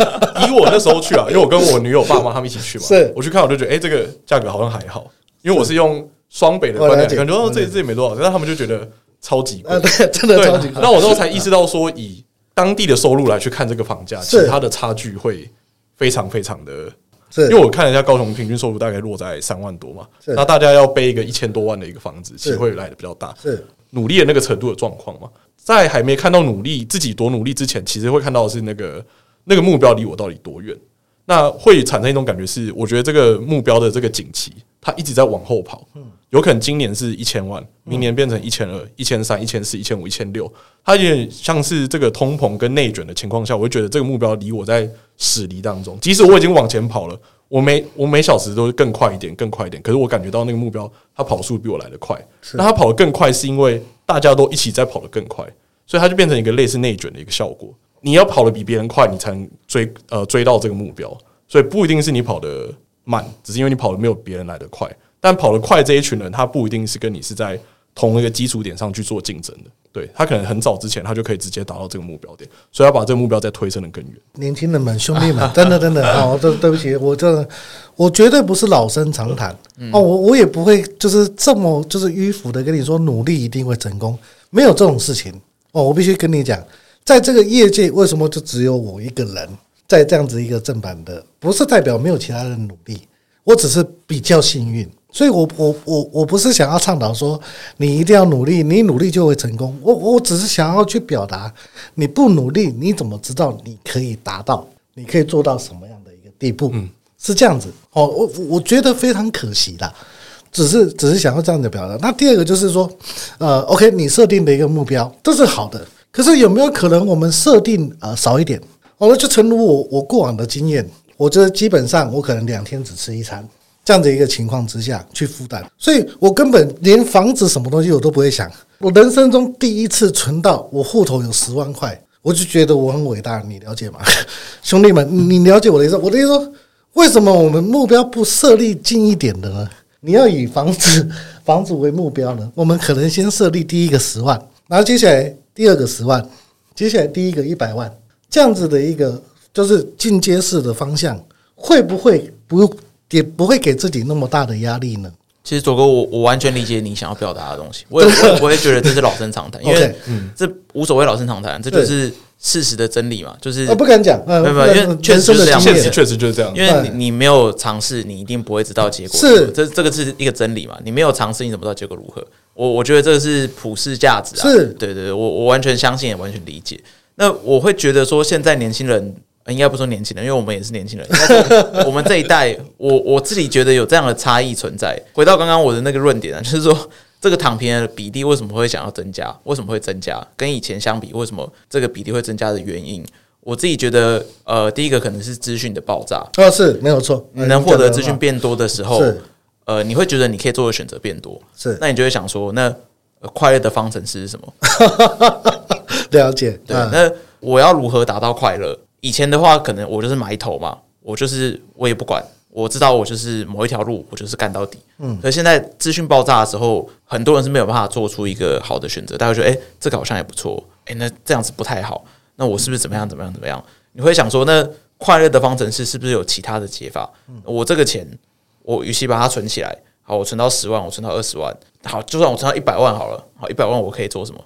以我那时候去啊，因为我跟我女友爸妈他们一起去嘛，是。我去看我就觉得，哎，这个价格好像还好，因为我是用双北的观点，感觉哦，这这也没多少，但他们就觉得超级贵，对，真的超级贵。那我那时候才意识到说，以当地的收入来去看这个房价，其实它的差距会非常非常的因为我看了一下高雄平均收入大概落在三万多嘛，那大家要背一个一千多万的一个房子，其实会来的比较大。是。努力的那个程度的状况嘛，在还没看到努力自己多努力之前，其实会看到的是那个那个目标离我到底多远。那会产生一种感觉是，我觉得这个目标的这个景气，它一直在往后跑。有可能今年是一千万，明年变成一千二、一千三、一千四、一千五、一千六。它有点像是这个通膨跟内卷的情况下，我会觉得这个目标离我在驶离当中。即使我已经往前跑了，我每我每小时都是更快一点，更快一点。可是我感觉到那个目标，它跑速比我来得快。那它跑得更快，是因为大家都一起在跑得更快，所以它就变成一个类似内卷的一个效果。你要跑得比别人快，你才能追呃追到这个目标。所以不一定是你跑得慢，只是因为你跑得没有别人来得快。但跑得快这一群人，他不一定是跟你是在同一个基础点上去做竞争的。对，他可能很早之前他就可以直接达到这个目标点，所以要把这个目标再推升的更远。年轻人们、兄弟们，真的真的 好，对对不起，我这我绝对不是老生常谈、嗯、哦，我我也不会就是这么就是迂腐的跟你说努力一定会成功，没有这种事情哦。我必须跟你讲，在这个业界，为什么就只有我一个人在这样子一个正版的？不是代表没有其他人努力，我只是比较幸运。所以我，我我我我不是想要倡导说你一定要努力，你努力就会成功。我我只是想要去表达，你不努力，你怎么知道你可以达到？你可以做到什么样的一个地步？嗯，是这样子。哦，我我觉得非常可惜啦，只是只是想要这样的表达。那第二个就是说，呃，OK，你设定的一个目标这是好的，可是有没有可能我们设定呃少一点？哦，了就诚如我我过往的经验，我觉得基本上我可能两天只吃一餐。这样的一个情况之下去负担，所以我根本连房子什么东西我都不会想。我人生中第一次存到我户头有十万块，我就觉得我很伟大。你了解吗，兄弟们？你了解我的意思？我的意思说，为什么我们目标不设立近一点的呢？你要以房子房子为目标呢？我们可能先设立第一个十万，然后接下来第二个十万，接下来第一个一百万，这样子的一个就是进阶式的方向，会不会不？也不会给自己那么大的压力呢。其实左哥，我我完全理解你想要表达的东西，我也 我也不会觉得这是老生常谈，因为这无所谓老生常谈，这就是事实的真理嘛。就是我不敢讲，没有没有，因为确实是这样，现实确实就是这样。因为你你没有尝试，你一定不会知道结果。是这这个是一个真理嘛？你没有尝试，你怎么知道结果如何？我我觉得这个是普世价值啊。是对对，我我完全相信，也完全理解。那我会觉得说，现在年轻人。应该不说年轻人，因为我们也是年轻人。我们这一代，我我自己觉得有这样的差异存在。回到刚刚我的那个论点啊，就是说这个躺平的比例为什么会想要增加？为什么会增加？跟以前相比，为什么这个比例会增加的原因？我自己觉得，呃，第一个可能是资讯的爆炸。哦，是没有错。你能获得资讯变多的时候，呃，你会觉得你可以做的选择变多。是，那你就会想说，那快乐的方程式是什么？了解。对，那我要如何达到快乐？以前的话，可能我就是埋头嘛，我就是我也不管，我知道我就是某一条路，我就是干到底。嗯，可现在资讯爆炸的时候，很多人是没有办法做出一个好的选择。大家觉得，诶，这个好像也不错，诶，那这样子不太好，那我是不是怎么样怎么样怎么样？你会想说，那快乐的方程式是不是有其他的解法？我这个钱，我与其把它存起来，好，我存到十万，我存到二十万，好，就算我存到一百万好了，好，一百万我可以做什么？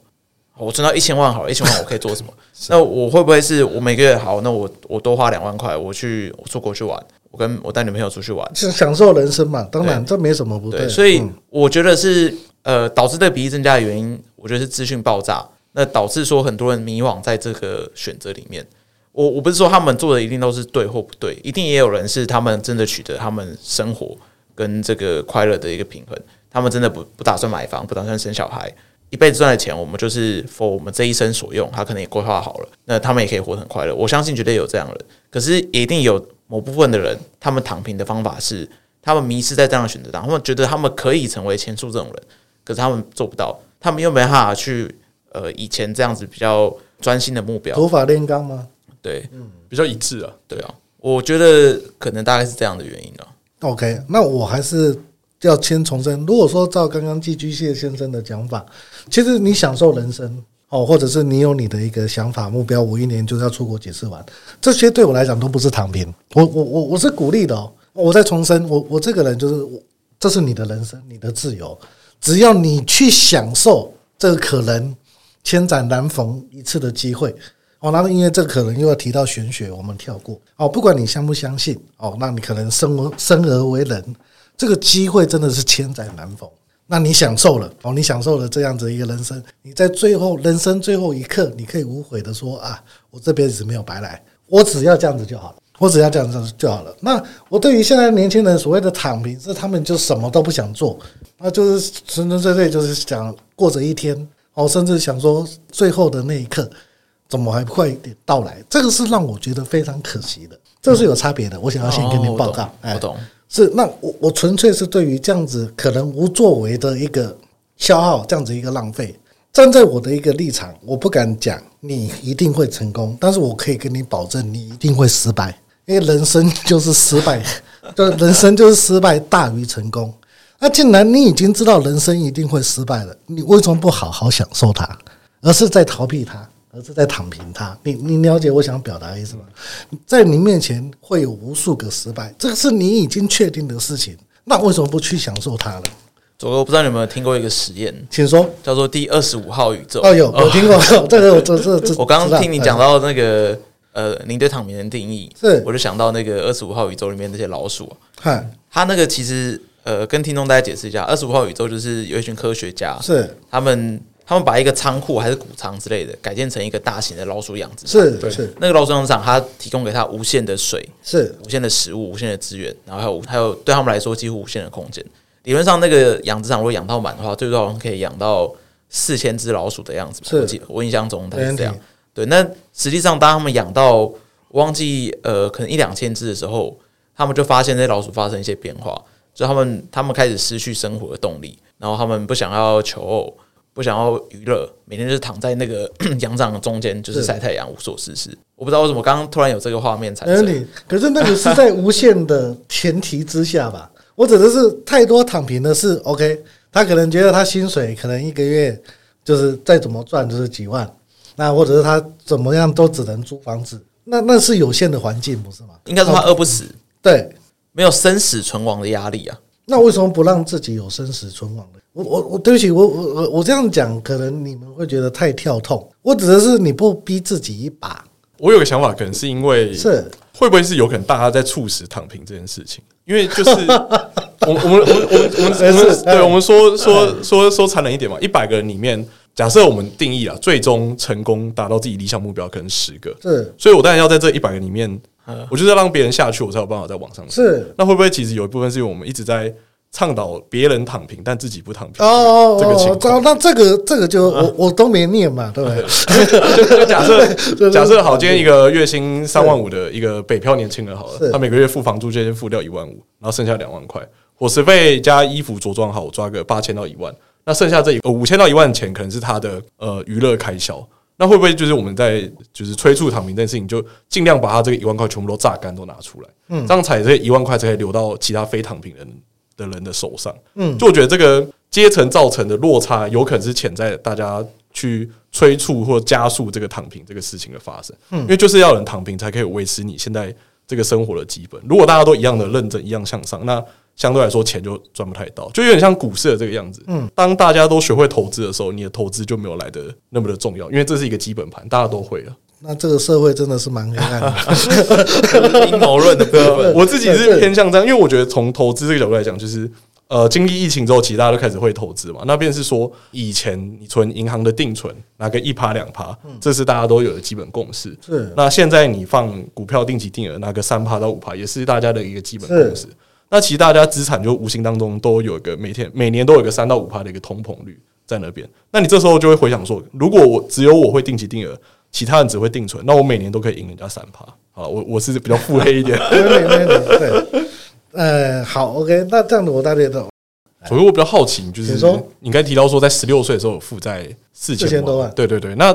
我存到一千万好了，一千万我可以做什么？那我会不会是我每个月好？那我我多花两万块，我去我出国去玩，我跟我带女朋友出去玩，是享受人生嘛？当然这没什么不对。所以我觉得是呃导致这个比例增加的原因，我觉得是资讯爆炸，那导致说很多人迷惘在这个选择里面。我我不是说他们做的一定都是对或不对，一定也有人是他们真的取得他们生活跟这个快乐的一个平衡，他们真的不不打算买房，不打算生小孩。一辈子赚的钱，我们就是 for 我们这一生所用。他可能也规划好了，那他们也可以活得很快乐。我相信绝对有这样的人，可是也一定有某部分的人，他们躺平的方法是，他们迷失在这样的选择当中，他们觉得他们可以成为前述这种人，可是他们做不到，他们又没办法去呃以前这样子比较专心的目标，土法炼钢吗？对，嗯，比较一致啊，对啊，我觉得可能大概是这样的原因啊。OK，那我还是。要先重申，如果说照刚刚寄居蟹先生的讲法，其实你享受人生哦，或者是你有你的一个想法目标，我一年就要出国几次玩，这些对我来讲都不是躺平，我我我我是鼓励的哦。我再重申，我我这个人就是，这是你的人生，你的自由，只要你去享受这个可能千载难逢一次的机会哦，那因为这可能又要提到玄学，我们跳过哦。不管你相不相信哦，那你可能生而生而为人，这个机会真的是千载难逢。那你享受了哦，你享受了这样子一个人生，你在最后人生最后一刻，你可以无悔的说啊，我这辈子没有白来，我只要这样子就好了，我只要这样子就好了。那我对于现在年轻人所谓的躺平，是他们就什么都不想做，那就是纯纯粹粹就是想过着一天哦，甚至想说最后的那一刻。怎么还快一点到来？这个是让我觉得非常可惜的，这个是有差别的。我想要先跟你报告，我懂，是那我我纯粹是对于这样子可能无作为的一个消耗，这样子一个浪费。站在我的一个立场，我不敢讲你一定会成功，但是我可以跟你保证，你一定会失败，因为人生 就是失败，就人生就是失败大于成功。那既然你已经知道人生一定会失败了，你为什么不好好享受它，而是在逃避它？而是在躺平他，你你了解我想表达的意思吗？在你面前会有无数个失败，这个是你已经确定的事情，那为什么不去享受它呢？左哥，我不知道你有没有听过一个实验，请说，叫做第二十五号宇宙。哦，有，我听过，这个我这这这，我刚刚听你讲到那个呃，您对躺平的定义，是我就想到那个二十五号宇宙里面那些老鼠，看，他那个其实呃，跟听众大家解释一下，二十五号宇宙就是有一群科学家，是他们。他们把一个仓库还是谷仓之类的改建成一个大型的老鼠养殖场，是是那个老鼠养殖场，它提供给他无限的水，是无限的食物，无限的资源，然后还有还有对他们来说几乎无限的空间。理论上，那个养殖场如果养到满的话，最多好像可以养到四千只老鼠的样子。我记得我印象中它是这样。对，那实际上当他们养到忘记呃可能一两千只的时候，他们就发现这些老鼠发生一些变化，就他们他们开始失去生活的动力，然后他们不想要求偶。不想要娱乐，每天就是躺在那个 养长中间，就是晒太阳，无所事事。我不知道为什么刚刚突然有这个画面产生。可是那个是在无限的前提之下吧？我指的是太多躺平的是 OK，他可能觉得他薪水可能一个月就是再怎么赚就是几万，那或者是他怎么样都只能租房子，那那是有限的环境，不是吗？应该说他饿不死，对，没有生死存亡的压力啊。那为什么不让自己有生死存亡呢？我我我对不起，我我我我这样讲，可能你们会觉得太跳痛。我指的是你不逼自己一把。我有个想法，可能是因为是会不会是有可能大家在促使躺平这件事情？因为就是 我我们我们我们我们我们对我们说说说说残忍一点嘛，一百个人里面，假设我们定义啊，最终成功达到自己理想目标可能十个，是，所以我当然要在这一百个里面。我就是要让别人下去，我才有办法在往上。是，那会不会其实有一部分是因为我们一直在倡导别人躺平，但自己不躺平？哦，这个情况，那这个这个就我我都没念嘛，对不对？就假设 假设好，今天一个月薪三万五的一个北漂年轻人好了，他每个月付房租就先付掉一万五，然后剩下两万块，伙食费加衣服着装好，我抓个八千到一万，那剩下这一五千到一万钱可能是他的呃娱乐开销。那会不会就是我们在就是催促躺平这件事情，就尽量把他这个一万块全部都榨干，都拿出来，嗯，这样才这一万块才可以流到其他非躺平人的人的手上，嗯，就我觉得这个阶层造成的落差，有可能是潜在大家去催促或加速这个躺平这个事情的发生，嗯，因为就是要人躺平才可以维持你现在这个生活的基本。如果大家都一样的认真，一样向上，那。相对来说，钱就赚不太到，就有点像股市的这个样子。嗯，当大家都学会投资的时候，你的投资就没有来得那么的重要，因为这是一个基本盘，大家都会了。那这个社会真的是蛮黑暗的，阴谋论的部分。我自己是偏向这样，因为我觉得从投资这个角度来讲，就是呃，经历疫情之后，其实大家都开始会投资嘛。那便是说，以前你存银行的定存拿个一趴两趴，这是大家都有的基本共识。是，那现在你放股票定期定额拿个三趴到五趴，也是大家的一个基本共识。那其实大家资产就无形当中都有一个每天每年都有一个三到五趴的一个通膨率在那边。那你这时候就会回想说，如果我只有我会定期定额，其他人只会定存，那我每年都可以赢人家三趴。好，我我是比较腹黑一点。对对对，呃，好，OK，那这样子我大概懂。所以我比较好奇，就是你刚才提到说，在十六岁的时候负债四千多万，对对对。那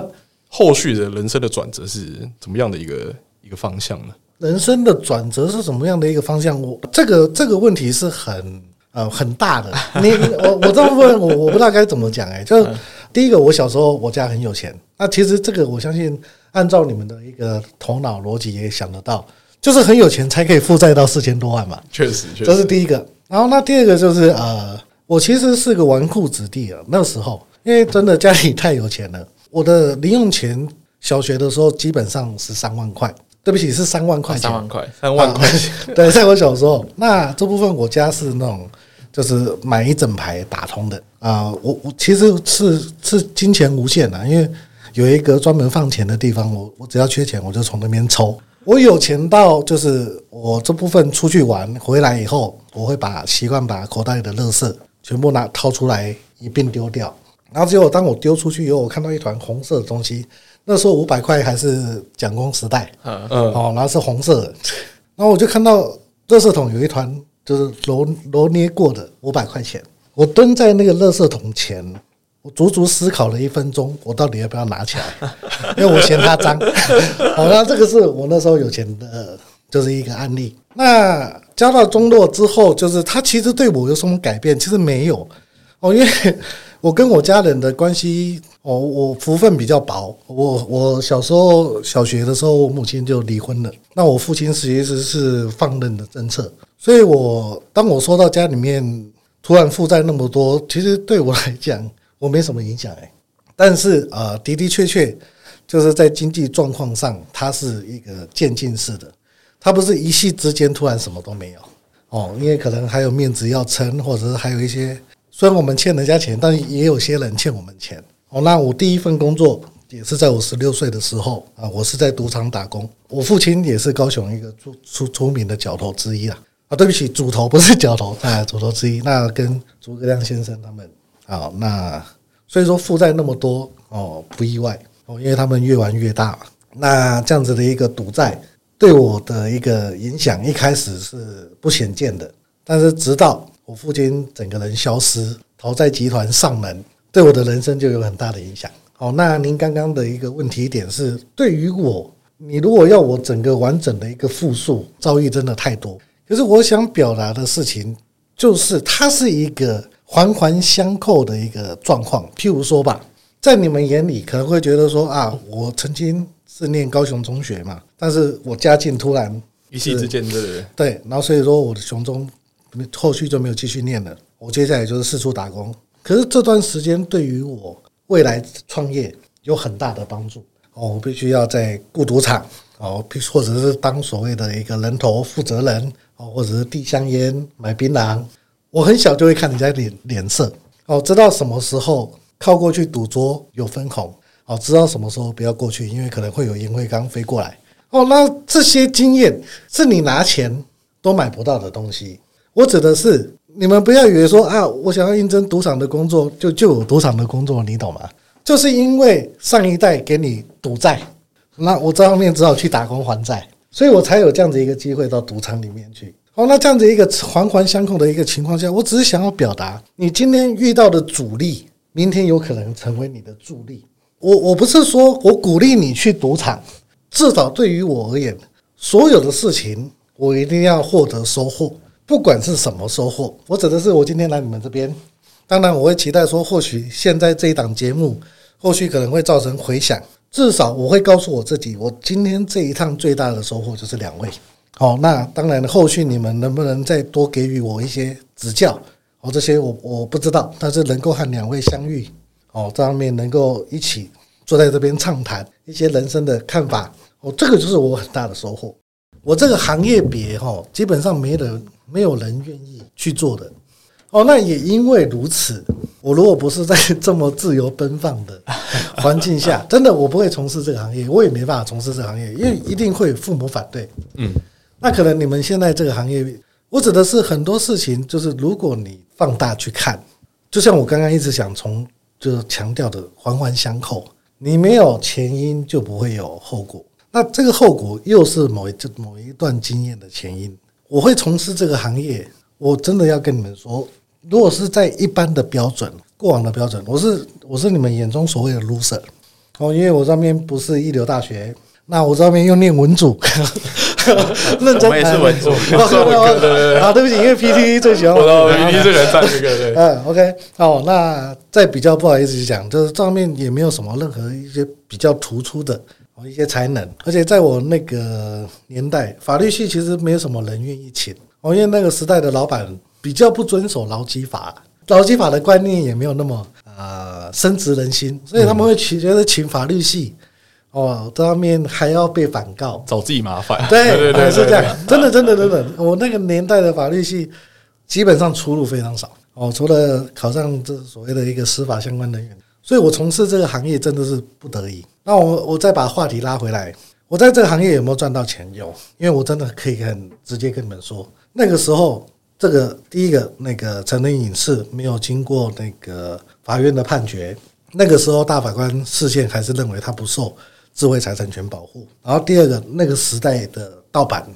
后续的人生的转折是怎么样的一个一个方向呢？人生的转折是什么样的一个方向？我这个这个问题是很呃很大的。你我我这么问我我不知道该怎么讲哎。就第一个，我小时候我家很有钱。那其实这个我相信，按照你们的一个头脑逻辑也想得到，就是很有钱才可以负债到四千多万嘛。确实，这是第一个。然后那第二个就是呃，我其实是个纨绔子弟啊。那时候因为真的家里太有钱了，我的零用钱。小学的时候基本上是三万块，对不起，是三万块钱，三万块，三万块钱。对，在我小时候，那这部分我家是那种就是买一整排打通的啊。我我其实是是金钱无限的，因为有一个专门放钱的地方，我我只要缺钱，我就从那边抽。我有钱到就是我这部分出去玩回来以后，我会把习惯把口袋里的垃圾全部拿掏出来一并丢掉。然后结果当我丢出去以后，我看到一团红色的东西。那时候五百块还是蒋公时代，嗯嗯，哦，然后是红色的。然后我就看到垃圾桶有一团就是揉揉捏过的五百块钱。我蹲在那个垃圾桶前，我足足思考了一分钟，我到底要不要拿起来？因为我嫌它脏。好，那这个是我那时候有钱的，就是一个案例。那交到中落之后，就是他其实对我有什么改变？其实没有哦，因为。我跟我家人的关系，我，我福分比较薄。我我小时候小学的时候，我母亲就离婚了。那我父亲其实是放任的政策，所以我当我说到家里面突然负债那么多，其实对我来讲，我没什么影响哎。但是啊，的的确确就是在经济状况上，它是一个渐进式的，它不是一夕之间突然什么都没有哦，因为可能还有面子要撑，或者是还有一些。虽然我们欠人家钱，但也有些人欠我们钱。哦，那我第一份工作也是在我十六岁的时候啊，我是在赌场打工。我父亲也是高雄一个出出出名的角头之一啊。啊，对不起，主头不是角头 啊，主头之一。那跟诸葛亮先生他们啊，那所以说负债那么多哦，不意外哦，因为他们越玩越大。那这样子的一个赌债对我的一个影响，一开始是不显见的，但是直到。我父亲整个人消失，逃债集团上门，对我的人生就有很大的影响。好，那您刚刚的一个问题点是，对于我，你如果要我整个完整的一个复述，遭遇真的太多。可是我想表达的事情，就是它是一个环环相扣的一个状况。譬如说吧，在你们眼里可能会觉得说啊，我曾经是念高雄中学嘛，但是我家境突然一夕之间，对对对，然后所以说我的雄中。后续就没有继续念了，我接下来就是四处打工。可是这段时间对于我未来创业有很大的帮助哦，我必须要在雇赌场哦，或者是当所谓的一个人头负责人哦，或者是递香烟、买槟榔。我很小就会看人家脸脸色哦，知道什么时候靠过去赌桌有分红哦，知道什么时候不要过去，因为可能会有烟灰缸飞过来哦。那这些经验是你拿钱都买不到的东西。我指的是你们不要以为说啊，我想要应征赌场的工作，就就有赌场的工作，你懂吗？就是因为上一代给你赌债，那我这方面只好去打工还债，所以我才有这样子一个机会到赌场里面去。好，那这样子一个环环相扣的一个情况下，我只是想要表达，你今天遇到的阻力，明天有可能成为你的助力。我我不是说我鼓励你去赌场，至少对于我而言，所有的事情我一定要获得收获。不管是什么收获，我指的是我今天来你们这边，当然我会期待说，或许现在这一档节目，后续可能会造成回响。至少我会告诉我自己，我今天这一趟最大的收获就是两位。好，那当然后续你们能不能再多给予我一些指教？哦，这些我我不知道，但是能够和两位相遇，哦，这方面能够一起坐在这边畅谈一些人生的看法，哦，这个就是我很大的收获。我这个行业别哈，基本上没人。没有人愿意去做的哦，那也因为如此，我如果不是在这么自由奔放的环境下，真的我不会从事这个行业，我也没办法从事这个行业，因为一定会父母反对。嗯，那可能你们现在这个行业，我指的是很多事情，就是如果你放大去看，就像我刚刚一直想从就是强调的环环相扣，你没有前因就不会有后果，那这个后果又是某一某一段经验的前因。我会从事这个行业，我真的要跟你们说，如果是在一般的标准、过往的标准，我是我是你们眼中所谓的 loser 哦，因为我上面不是一流大学，那我上面又念文组，认真，我也是文组，对对对，啊，对不起，因为 PT 最喜欢我，PT 最喜欢这个，对，嗯，OK，哦，那再比较不好意思讲，就是上面也没有什么任何一些比较突出的。一些才能，而且在我那个年代，法律系其实没有什么人愿意请。哦，因为那个时代的老板比较不遵守劳基法，劳基法的观念也没有那么呃深植人心，所以他们会请觉得请法律系哦，这方面还要被反告，找自己麻烦。对对 对，是这样，真的真的真的，我那个年代的法律系基本上出路非常少。哦，除了考上这所谓的一个司法相关人员，所以我从事这个行业真的是不得已。那我我再把话题拉回来，我在这个行业有没有赚到钱？有，因为我真的可以很直接跟你们说，那个时候这个第一个那个成人影视没有经过那个法院的判决，那个时候大法官视线还是认为他不受智慧财产权保护。然后第二个那个时代的盗版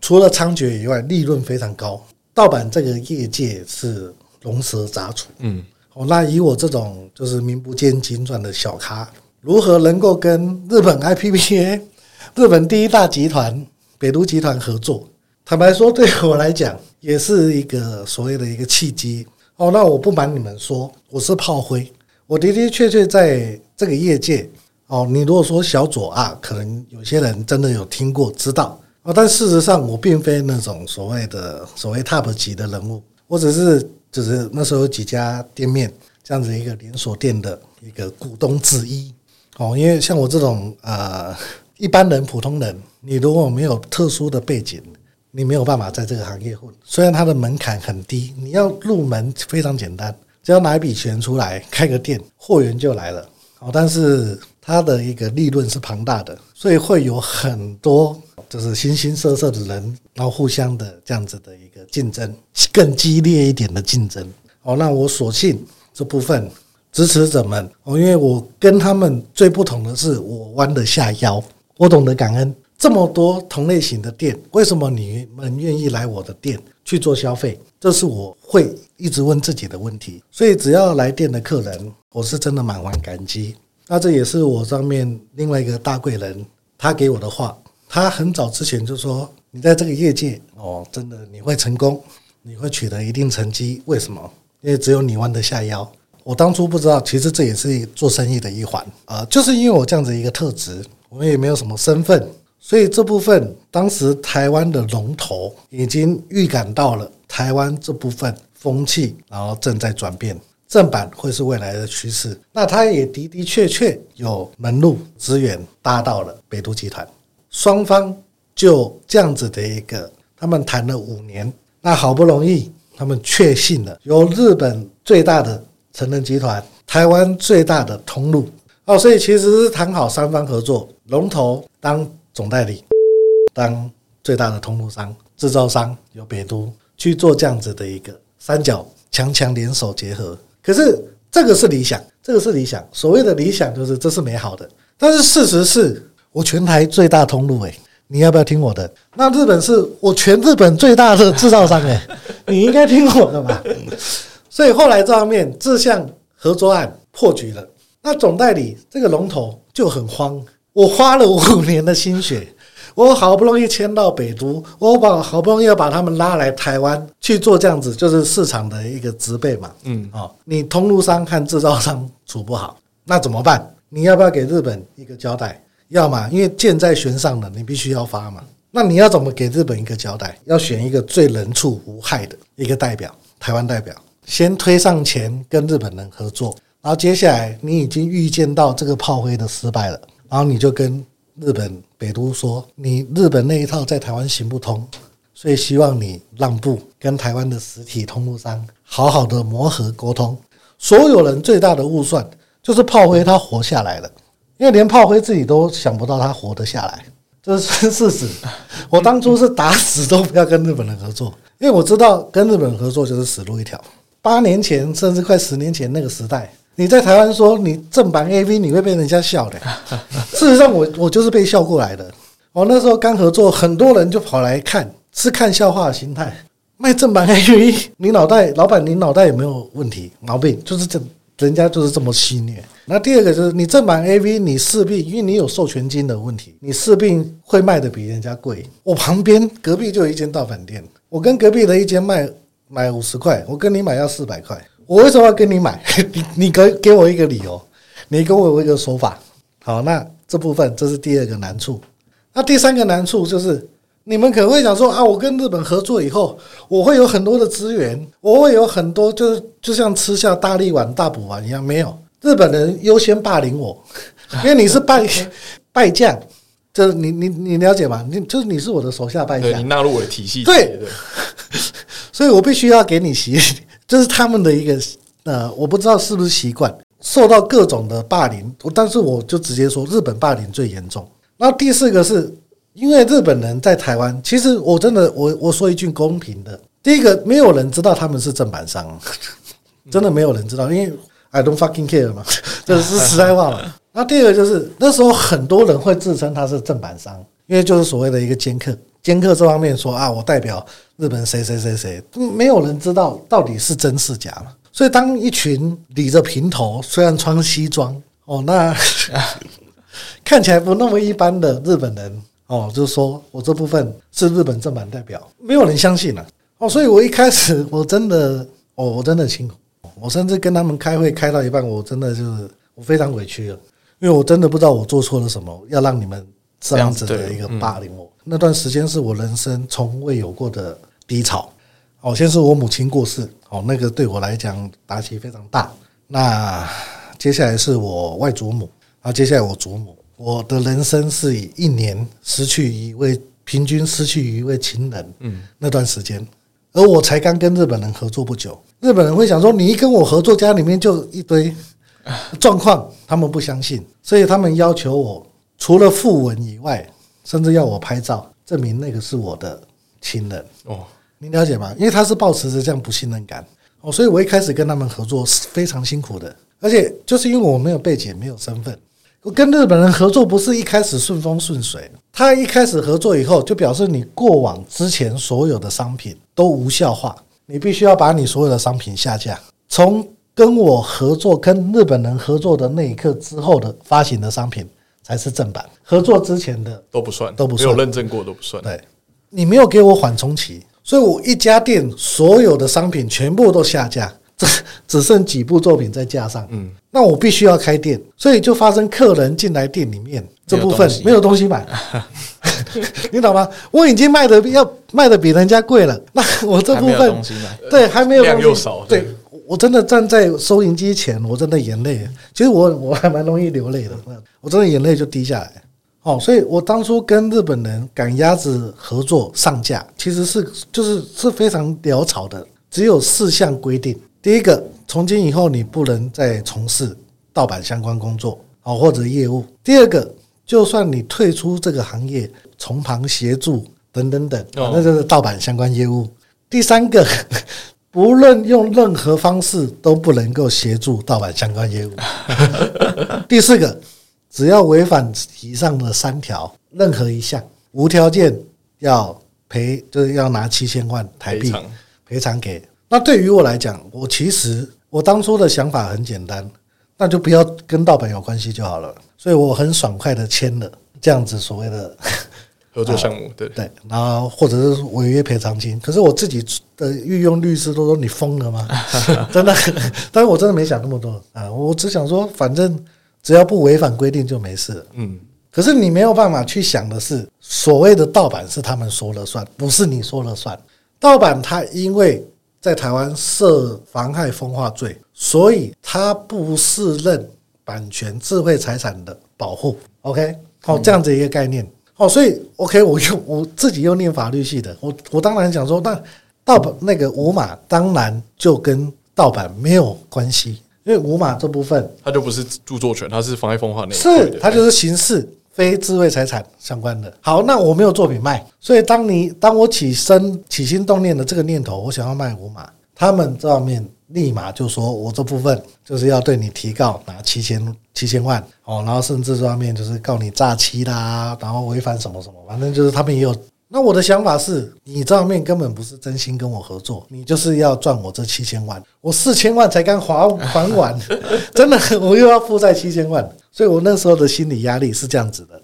除了猖獗以外，利润非常高，盗版这个业界是龙蛇杂处。嗯，哦，那以我这种就是名不见经传的小咖。如何能够跟日本 IPPA、日本第一大集团北都集团合作？坦白说，对我来讲也是一个所谓的一个契机。哦，那我不瞒你们说，我是炮灰，我的的确确在这个业界。哦，你如果说小左啊，可能有些人真的有听过知道哦，但事实上我并非那种所谓的所谓 top 级的人物，我只是只是那时候有几家店面这样子一个连锁店的一个股东之一。哦，因为像我这种呃 一般人、普通人，你如果没有特殊的背景，你没有办法在这个行业混。虽然它的门槛很低，你要入门非常简单，只要拿一笔钱出来开个店，货源就来了。哦，但是它的一个利润是庞大的，所以会有很多就是形形色色的人，然后互相的这样子的一个竞争，更激烈一点的竞争。哦，那我索性这部分。支持者们，哦，因为我跟他们最不同的是，我弯得下腰，我懂得感恩。这么多同类型的店，为什么你们愿意来我的店去做消费？这是我会一直问自己的问题。所以，只要来店的客人，我是真的满怀感激。那这也是我上面另外一个大贵人他给我的话。他很早之前就说：“你在这个业界，哦，真的你会成功，你会取得一定成绩。为什么？因为只有你弯得下腰。”我当初不知道，其实这也是做生意的一环啊，就是因为我这样子一个特质，我也没有什么身份，所以这部分当时台湾的龙头已经预感到了台湾这部分风气，然后正在转变，正版会是未来的趋势。那他也的的确确有门路资源搭到了北都集团，双方就这样子的一个，他们谈了五年，那好不容易他们确信了由日本最大的。成人集团台湾最大的通路哦，所以其实是谈好三方合作，龙头当总代理，当最大的通路商，制造商由北都去做这样子的一个三角强强联手结合。可是这个是理想，这个是理想。所谓的理想就是这是美好的，但是事实是我全台最大通路诶，你要不要听我的？那日本是我全日本最大的制造商诶，你应该听我的吧。所以后来这方面这项合作案破局了，那总代理这个龙头就很慌。我花了五年的心血，我好不容易迁到北都，我把好不容易要把他们拉来台湾去做这样子，就是市场的一个植被嘛。嗯，哦，你通路商和制造商处不好，那怎么办？你要不要给日本一个交代？要嘛，因为箭在弦上了，你必须要发嘛。那你要怎么给日本一个交代？要选一个最人畜无害的一个代表，台湾代表。先推上前跟日本人合作，然后接下来你已经预见到这个炮灰的失败了，然后你就跟日本北都说，你日本那一套在台湾行不通，所以希望你让步，跟台湾的实体通路商好好的磨合沟通。所有人最大的误算就是炮灰他活下来了，因为连炮灰自己都想不到他活得下来，这是事实。我当初是打死都不要跟日本人合作，因为我知道跟日本合作就是死路一条。八年前，甚至快十年前那个时代，你在台湾说你正版 AV，你会被人家笑的。事实上我，我我就是被笑过来的。我那时候刚合作，很多人就跑来看，是看笑话的心态。卖正版 AV，你脑袋老板，你脑袋有没有问题？毛病就是这，人家就是这么戏谑。那第二个就是你正版 AV，你势必因为你有授权金的问题，你势必会卖的比人家贵。我旁边隔壁就有一间盗版店，我跟隔壁的一间卖。买五十块，我跟你买要四百块，我为什么要跟你买？你你给给我一个理由，你给我一个说法。好，那这部分这是第二个难处。那第三个难处就是，你们可能会想说啊，我跟日本合作以后，我会有很多的资源，我会有很多，就是就像吃下大力丸大补丸一样，没有，日本人优先霸凌我，因为你是败败 将，就是你你你了解吗？你就是你是我的手下败将，你纳入我的体系，对，所以我必须要给你习，就是他们的一个呃，我不知道是不是习惯，受到各种的霸凌，但是我就直接说，日本霸凌最严重。那第四个是因为日本人在台湾，其实我真的我我说一句公平的，第一个没有人知道他们是正版商，真的没有人知道，因为 I don't fucking care 嘛，这是实在话嘛。那第二个就是那时候很多人会自称他是正版商，因为就是所谓的一个掮客，掮客这方面说啊，我代表日本谁谁谁谁，没有人知道到底是真是假嘛。所以当一群理着平头，虽然穿西装哦，那。看起来不那么一般的日本人哦，就是说我这部分是日本正版代表，没有人相信了哦，所以我一开始我真的哦，我真的辛苦，我甚至跟他们开会开到一半，我真的就是我非常委屈了，因为我真的不知道我做错了什么，要让你们这样子的一个霸凌我。那段时间是我人生从未有过的低潮。哦，先是我母亲过世，哦，那个对我来讲打击非常大。那接下来是我外祖母，然后接下来我祖母。我的人生是以一年失去一位，平均失去一位亲人，嗯，那段时间，而我才刚跟日本人合作不久，日本人会想说，你一跟我合作，家里面就一堆 状况，他们不相信，所以他们要求我除了訃闻以外，甚至要我拍照证明那个是我的亲人。哦，你了解吗？因为他是抱持着这样不信任感，哦，所以我一开始跟他们合作是非常辛苦的，而且就是因为我没有背景，没有身份。我跟日本人合作不是一开始顺风顺水，他一开始合作以后，就表示你过往之前所有的商品都无效化，你必须要把你所有的商品下架。从跟我合作、跟日本人合作的那一刻之后的发行的商品才是正版，合作之前的都不算，都不算，没有认证过都不算。对，你没有给我缓冲期，所以我一家店所有的商品全部都下架。只只剩几部作品在架上，嗯，那我必须要开店，所以就发生客人进来店里面这部分没有东西买，你懂吗？我已经卖的要卖的比人家贵了，那我这部分对还没有量又少，对，我真的站在收银机前，我真的眼泪，其实我我还蛮容易流泪的，我真的眼泪就滴下来。哦，所以我当初跟日本人赶鸭子合作上架，其实是就是是非常潦草的，只有四项规定。第一个，从今以后你不能再从事盗版相关工作哦，或者业务。第二个，就算你退出这个行业，从旁协助等等等，那就是盗版相关业务。第三个，不论用任何方式都不能够协助盗版相关业务。第四个，只要违反以上的三条，任何一项，无条件要赔，就是要拿七千万台币赔偿给。那对于我来讲，我其实我当初的想法很简单，那就不要跟盗版有关系就好了。所以我很爽快的签了这样子所谓的合作项目，对对，然后或者是违约赔偿金。可是我自己的御用律师都说你疯了吗？真的，但是我真的没想那么多啊，我只想说，反正只要不违反规定就没事了。嗯，可是你没有办法去想的是，所谓的盗版是他们说了算，不是你说了算。盗版它因为在台湾涉妨害风化罪，所以它不适任版权智慧财产的保护。OK，好，这样子一个概念。好，所以 OK，我又我自己又念法律系的，我我当然想说，那盗版那个五码当然就跟盗版没有关系，因为五码这部分它就不是著作权，它是妨碍风化那是它就是刑事。非智慧财产相关的。好，那我没有作品卖，所以当你当我起身起心动念的这个念头，我想要卖五码，他们这方面立马就说我这部分就是要对你提告，拿七千七千万哦，然后甚至这方面就是告你诈欺啦，然后违反什么什么，反正就是他们也有。那我的想法是，你这方面根本不是真心跟我合作，你就是要赚我这七千万，我四千万才刚还还完，真的我又要负债七千万。所以我那时候的心理压力是这样子的：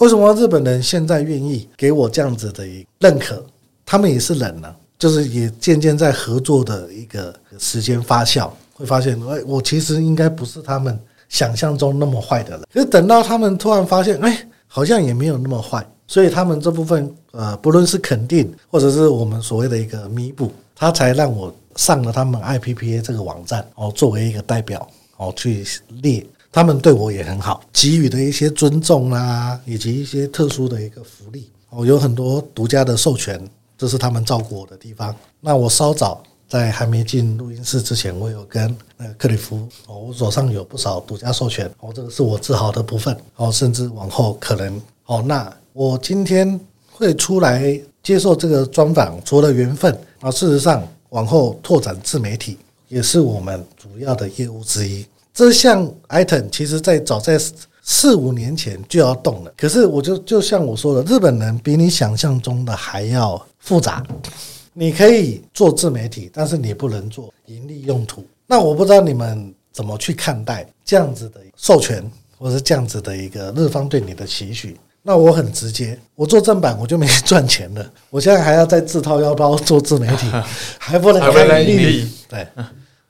为什么日本人现在愿意给我这样子的一认可？他们也是人呢，就是也渐渐在合作的一个时间发酵，会发现，哎，我其实应该不是他们想象中那么坏的人。可是等到他们突然发现，哎，好像也没有那么坏，所以他们这部分，呃，不论是肯定，或者是我们所谓的一个弥补，他才让我上了他们 IPPA 这个网站，哦，作为一个代表，哦，去列。他们对我也很好，给予的一些尊重啊，以及一些特殊的一个福利，哦，有很多独家的授权，这是他们照顾我的地方。那我稍早在还没进录音室之前，我有跟那个克里夫，我手上有不少独家授权，哦，这个是我自豪的部分，哦，甚至往后可能，哦，那我今天会出来接受这个专访，除了缘分啊，事实上往后拓展自媒体也是我们主要的业务之一。这项 item 其实，在早在四五年前就要动了，可是我就就像我说的，日本人比你想象中的还要复杂。你可以做自媒体，但是你不能做盈利用途。那我不知道你们怎么去看待这样子的授权，或是这样子的一个日方对你的期许。那我很直接，我做正版我就没赚钱了，我现在还要再自掏腰包做自媒体，还不能开盈利。对，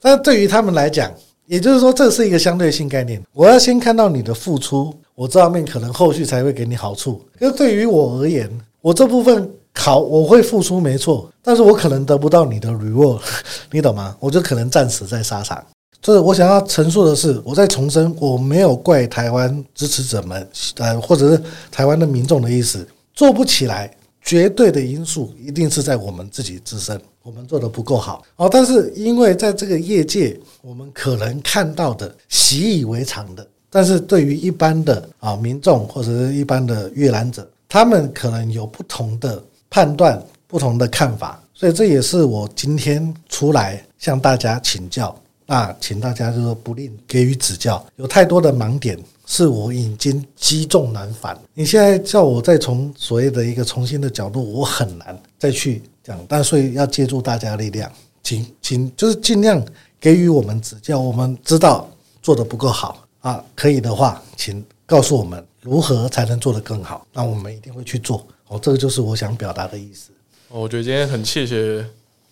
但对于他们来讲。也就是说，这是一个相对性概念。我要先看到你的付出，我这方面可能后续才会给你好处。因为对于我而言，我这部分考我会付出没错，但是我可能得不到你的 reward，你懂吗？我就可能战死在沙场。所以我想要陈述的是，我在重申，我没有怪台湾支持者们，呃，或者是台湾的民众的意思，做不起来。绝对的因素一定是在我们自己自身，我们做得不够好哦。但是因为在这个业界，我们可能看到的习以为常的，但是对于一般的啊民众或者是一般的阅览者，他们可能有不同的判断、不同的看法，所以这也是我今天出来向大家请教。那请大家就是不吝给予指教，有太多的盲点。是我已经积重难返。你现在叫我再从所谓的一个重新的角度，我很难再去讲。但所以要借助大家力量，请请就是尽量给予我们指教。我们知道做得不够好啊，可以的话，请告诉我们如何才能做得更好。那我们一定会去做。哦，这个就是我想表达的意思。哦，我觉得今天很谢谢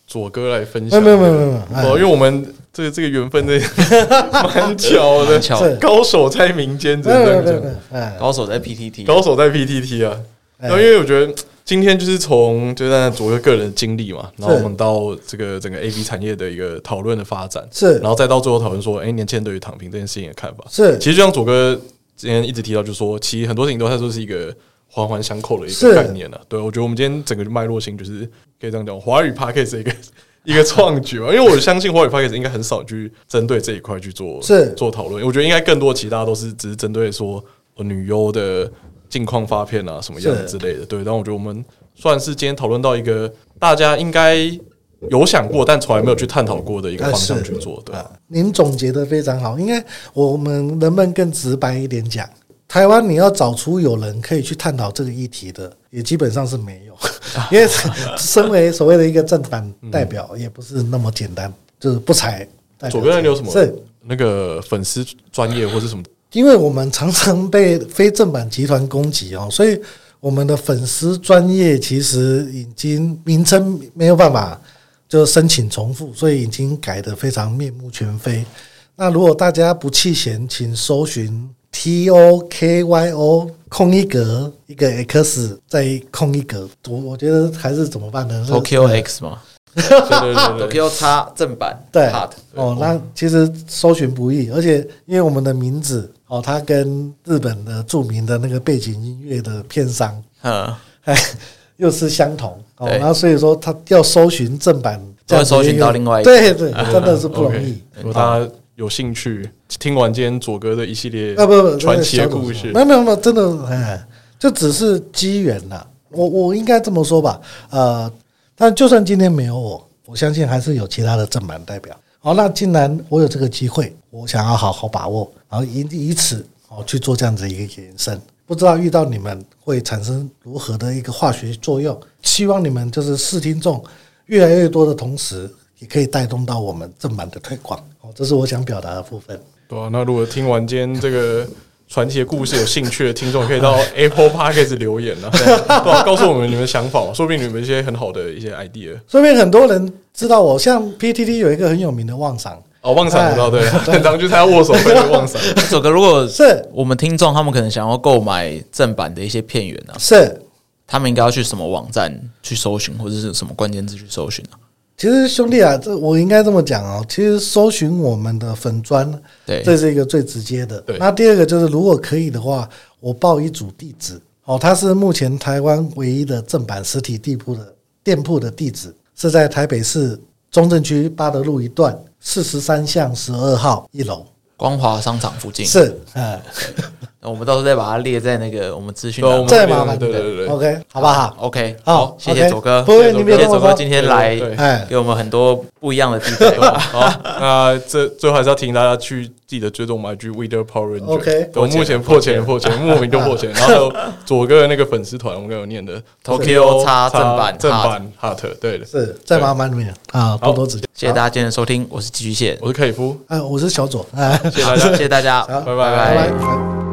左哥来分享。没有没有没有没有，因为我们。这个这个缘分的 蛮巧的，巧高手在民间，真的，高手在 PTT，高手在 PTT 啊。然后因为我觉得今天就是从就在左哥个人的经历嘛，然后我们到这个整个 A B 产业的一个讨论的发展，是，然后再到最后讨论说，哎，年轻人对于躺平这件事情的看法，是。其实就像左哥之前一直提到，就是说，其实很多事情都它都是一个环环相扣的一个概念了。对，我觉得我们今天整个脉络性就是可以这样讲，华语 Podcast 一个。一个创举嘛，因为我相信华语 Podcast 应该很少去针对这一块去做是做讨论。我觉得应该更多其他都是只是针对说女优的近况发片啊什么样之类的。对，但我觉得我们算是今天讨论到一个大家应该有想过但从来没有去探讨过的一个方向去做。对，您总结的非常好。应该我们能不能更直白一点讲？台湾你要找出有人可以去探讨这个议题的，也基本上是没有，因为身为所谓的一个正版代表，也不是那么简单，就是不才。左边有什么？是那个粉丝专业或是什么？因为我们常常被非正版集团攻击哦，所以我们的粉丝专业其实已经名称没有办法就申请重复，所以已经改得非常面目全非。那如果大家不弃嫌，请搜寻。T O K Y O 空一格一个 X 再空一格，我我觉得还是怎么办呢？Tokyo X 嘛，对对对，Tokyo X 正版对哦，那其实搜寻不易，而且因为我们的名字哦，它跟日本的著名的那个背景音乐的片商嗯，哎 又是相同哦，然后所以说他要搜寻正版，就要搜寻到另外一个，对对，真的是不容易。如果大家有兴趣。听完今天佐哥的一系列啊不不传奇的故事，没有没有没有，真的哎，就只是机缘呐。我我应该这么说吧，呃，但就算今天没有我，我相信还是有其他的正版代表。好，那既然我有这个机会，我想要好好把握，然后以以此哦去做这样子一个延伸。不知道遇到你们会产生如何的一个化学作用？希望你们就是视听众越来越多的同时，也可以带动到我们正版的推广。哦，这是我想表达的部分。对啊，那如果听完今天这个传奇的故事有兴趣的听众，可以到 Apple Podcast 留言啊，对啊，告诉我们你们的想法，说不定你们一些很好的一些 idea。说不定很多人知道我，像 PTT 有一个很有名的妄赏哦，妄赏知道对，很常去参加握手会的妄赏。佐哥，如果是我们听众，他们可能想要购买正版的一些片源啊，是他们应该要去什么网站去搜寻，或者是什么关键字去搜寻啊？其实兄弟啊，这我应该这么讲哦。其实搜寻我们的粉专，对，这是一个最直接的。对，那第二个就是，如果可以的话，我报一组地址哦。它是目前台湾唯一的正版实体地铺的店铺的地址，是在台北市中正区八德路一段四十三巷十二号一楼，光华商场附近。是，嗯。我们到时候再把它列在那个我们资讯栏，再麻烦，对对对，OK，好不好？OK，好，谢谢左哥，谢谢左哥今天来，给我们很多不一样的地方。好，那这最后还是要提醒大家去记得追踪我们 IG Weather Power Ranger。OK，我目前破千破千，莫名就破千。然后 左哥的那个粉丝团，我们刚有念的。Tokyo 叉正版正版 Hot，对。的，是再麻烦你们啊，多多指教。谢谢大家今天的收听，我是寄居蟹，我是克里夫，哎，我是小左，哎。谢谢大家，谢谢大家，拜拜拜拜。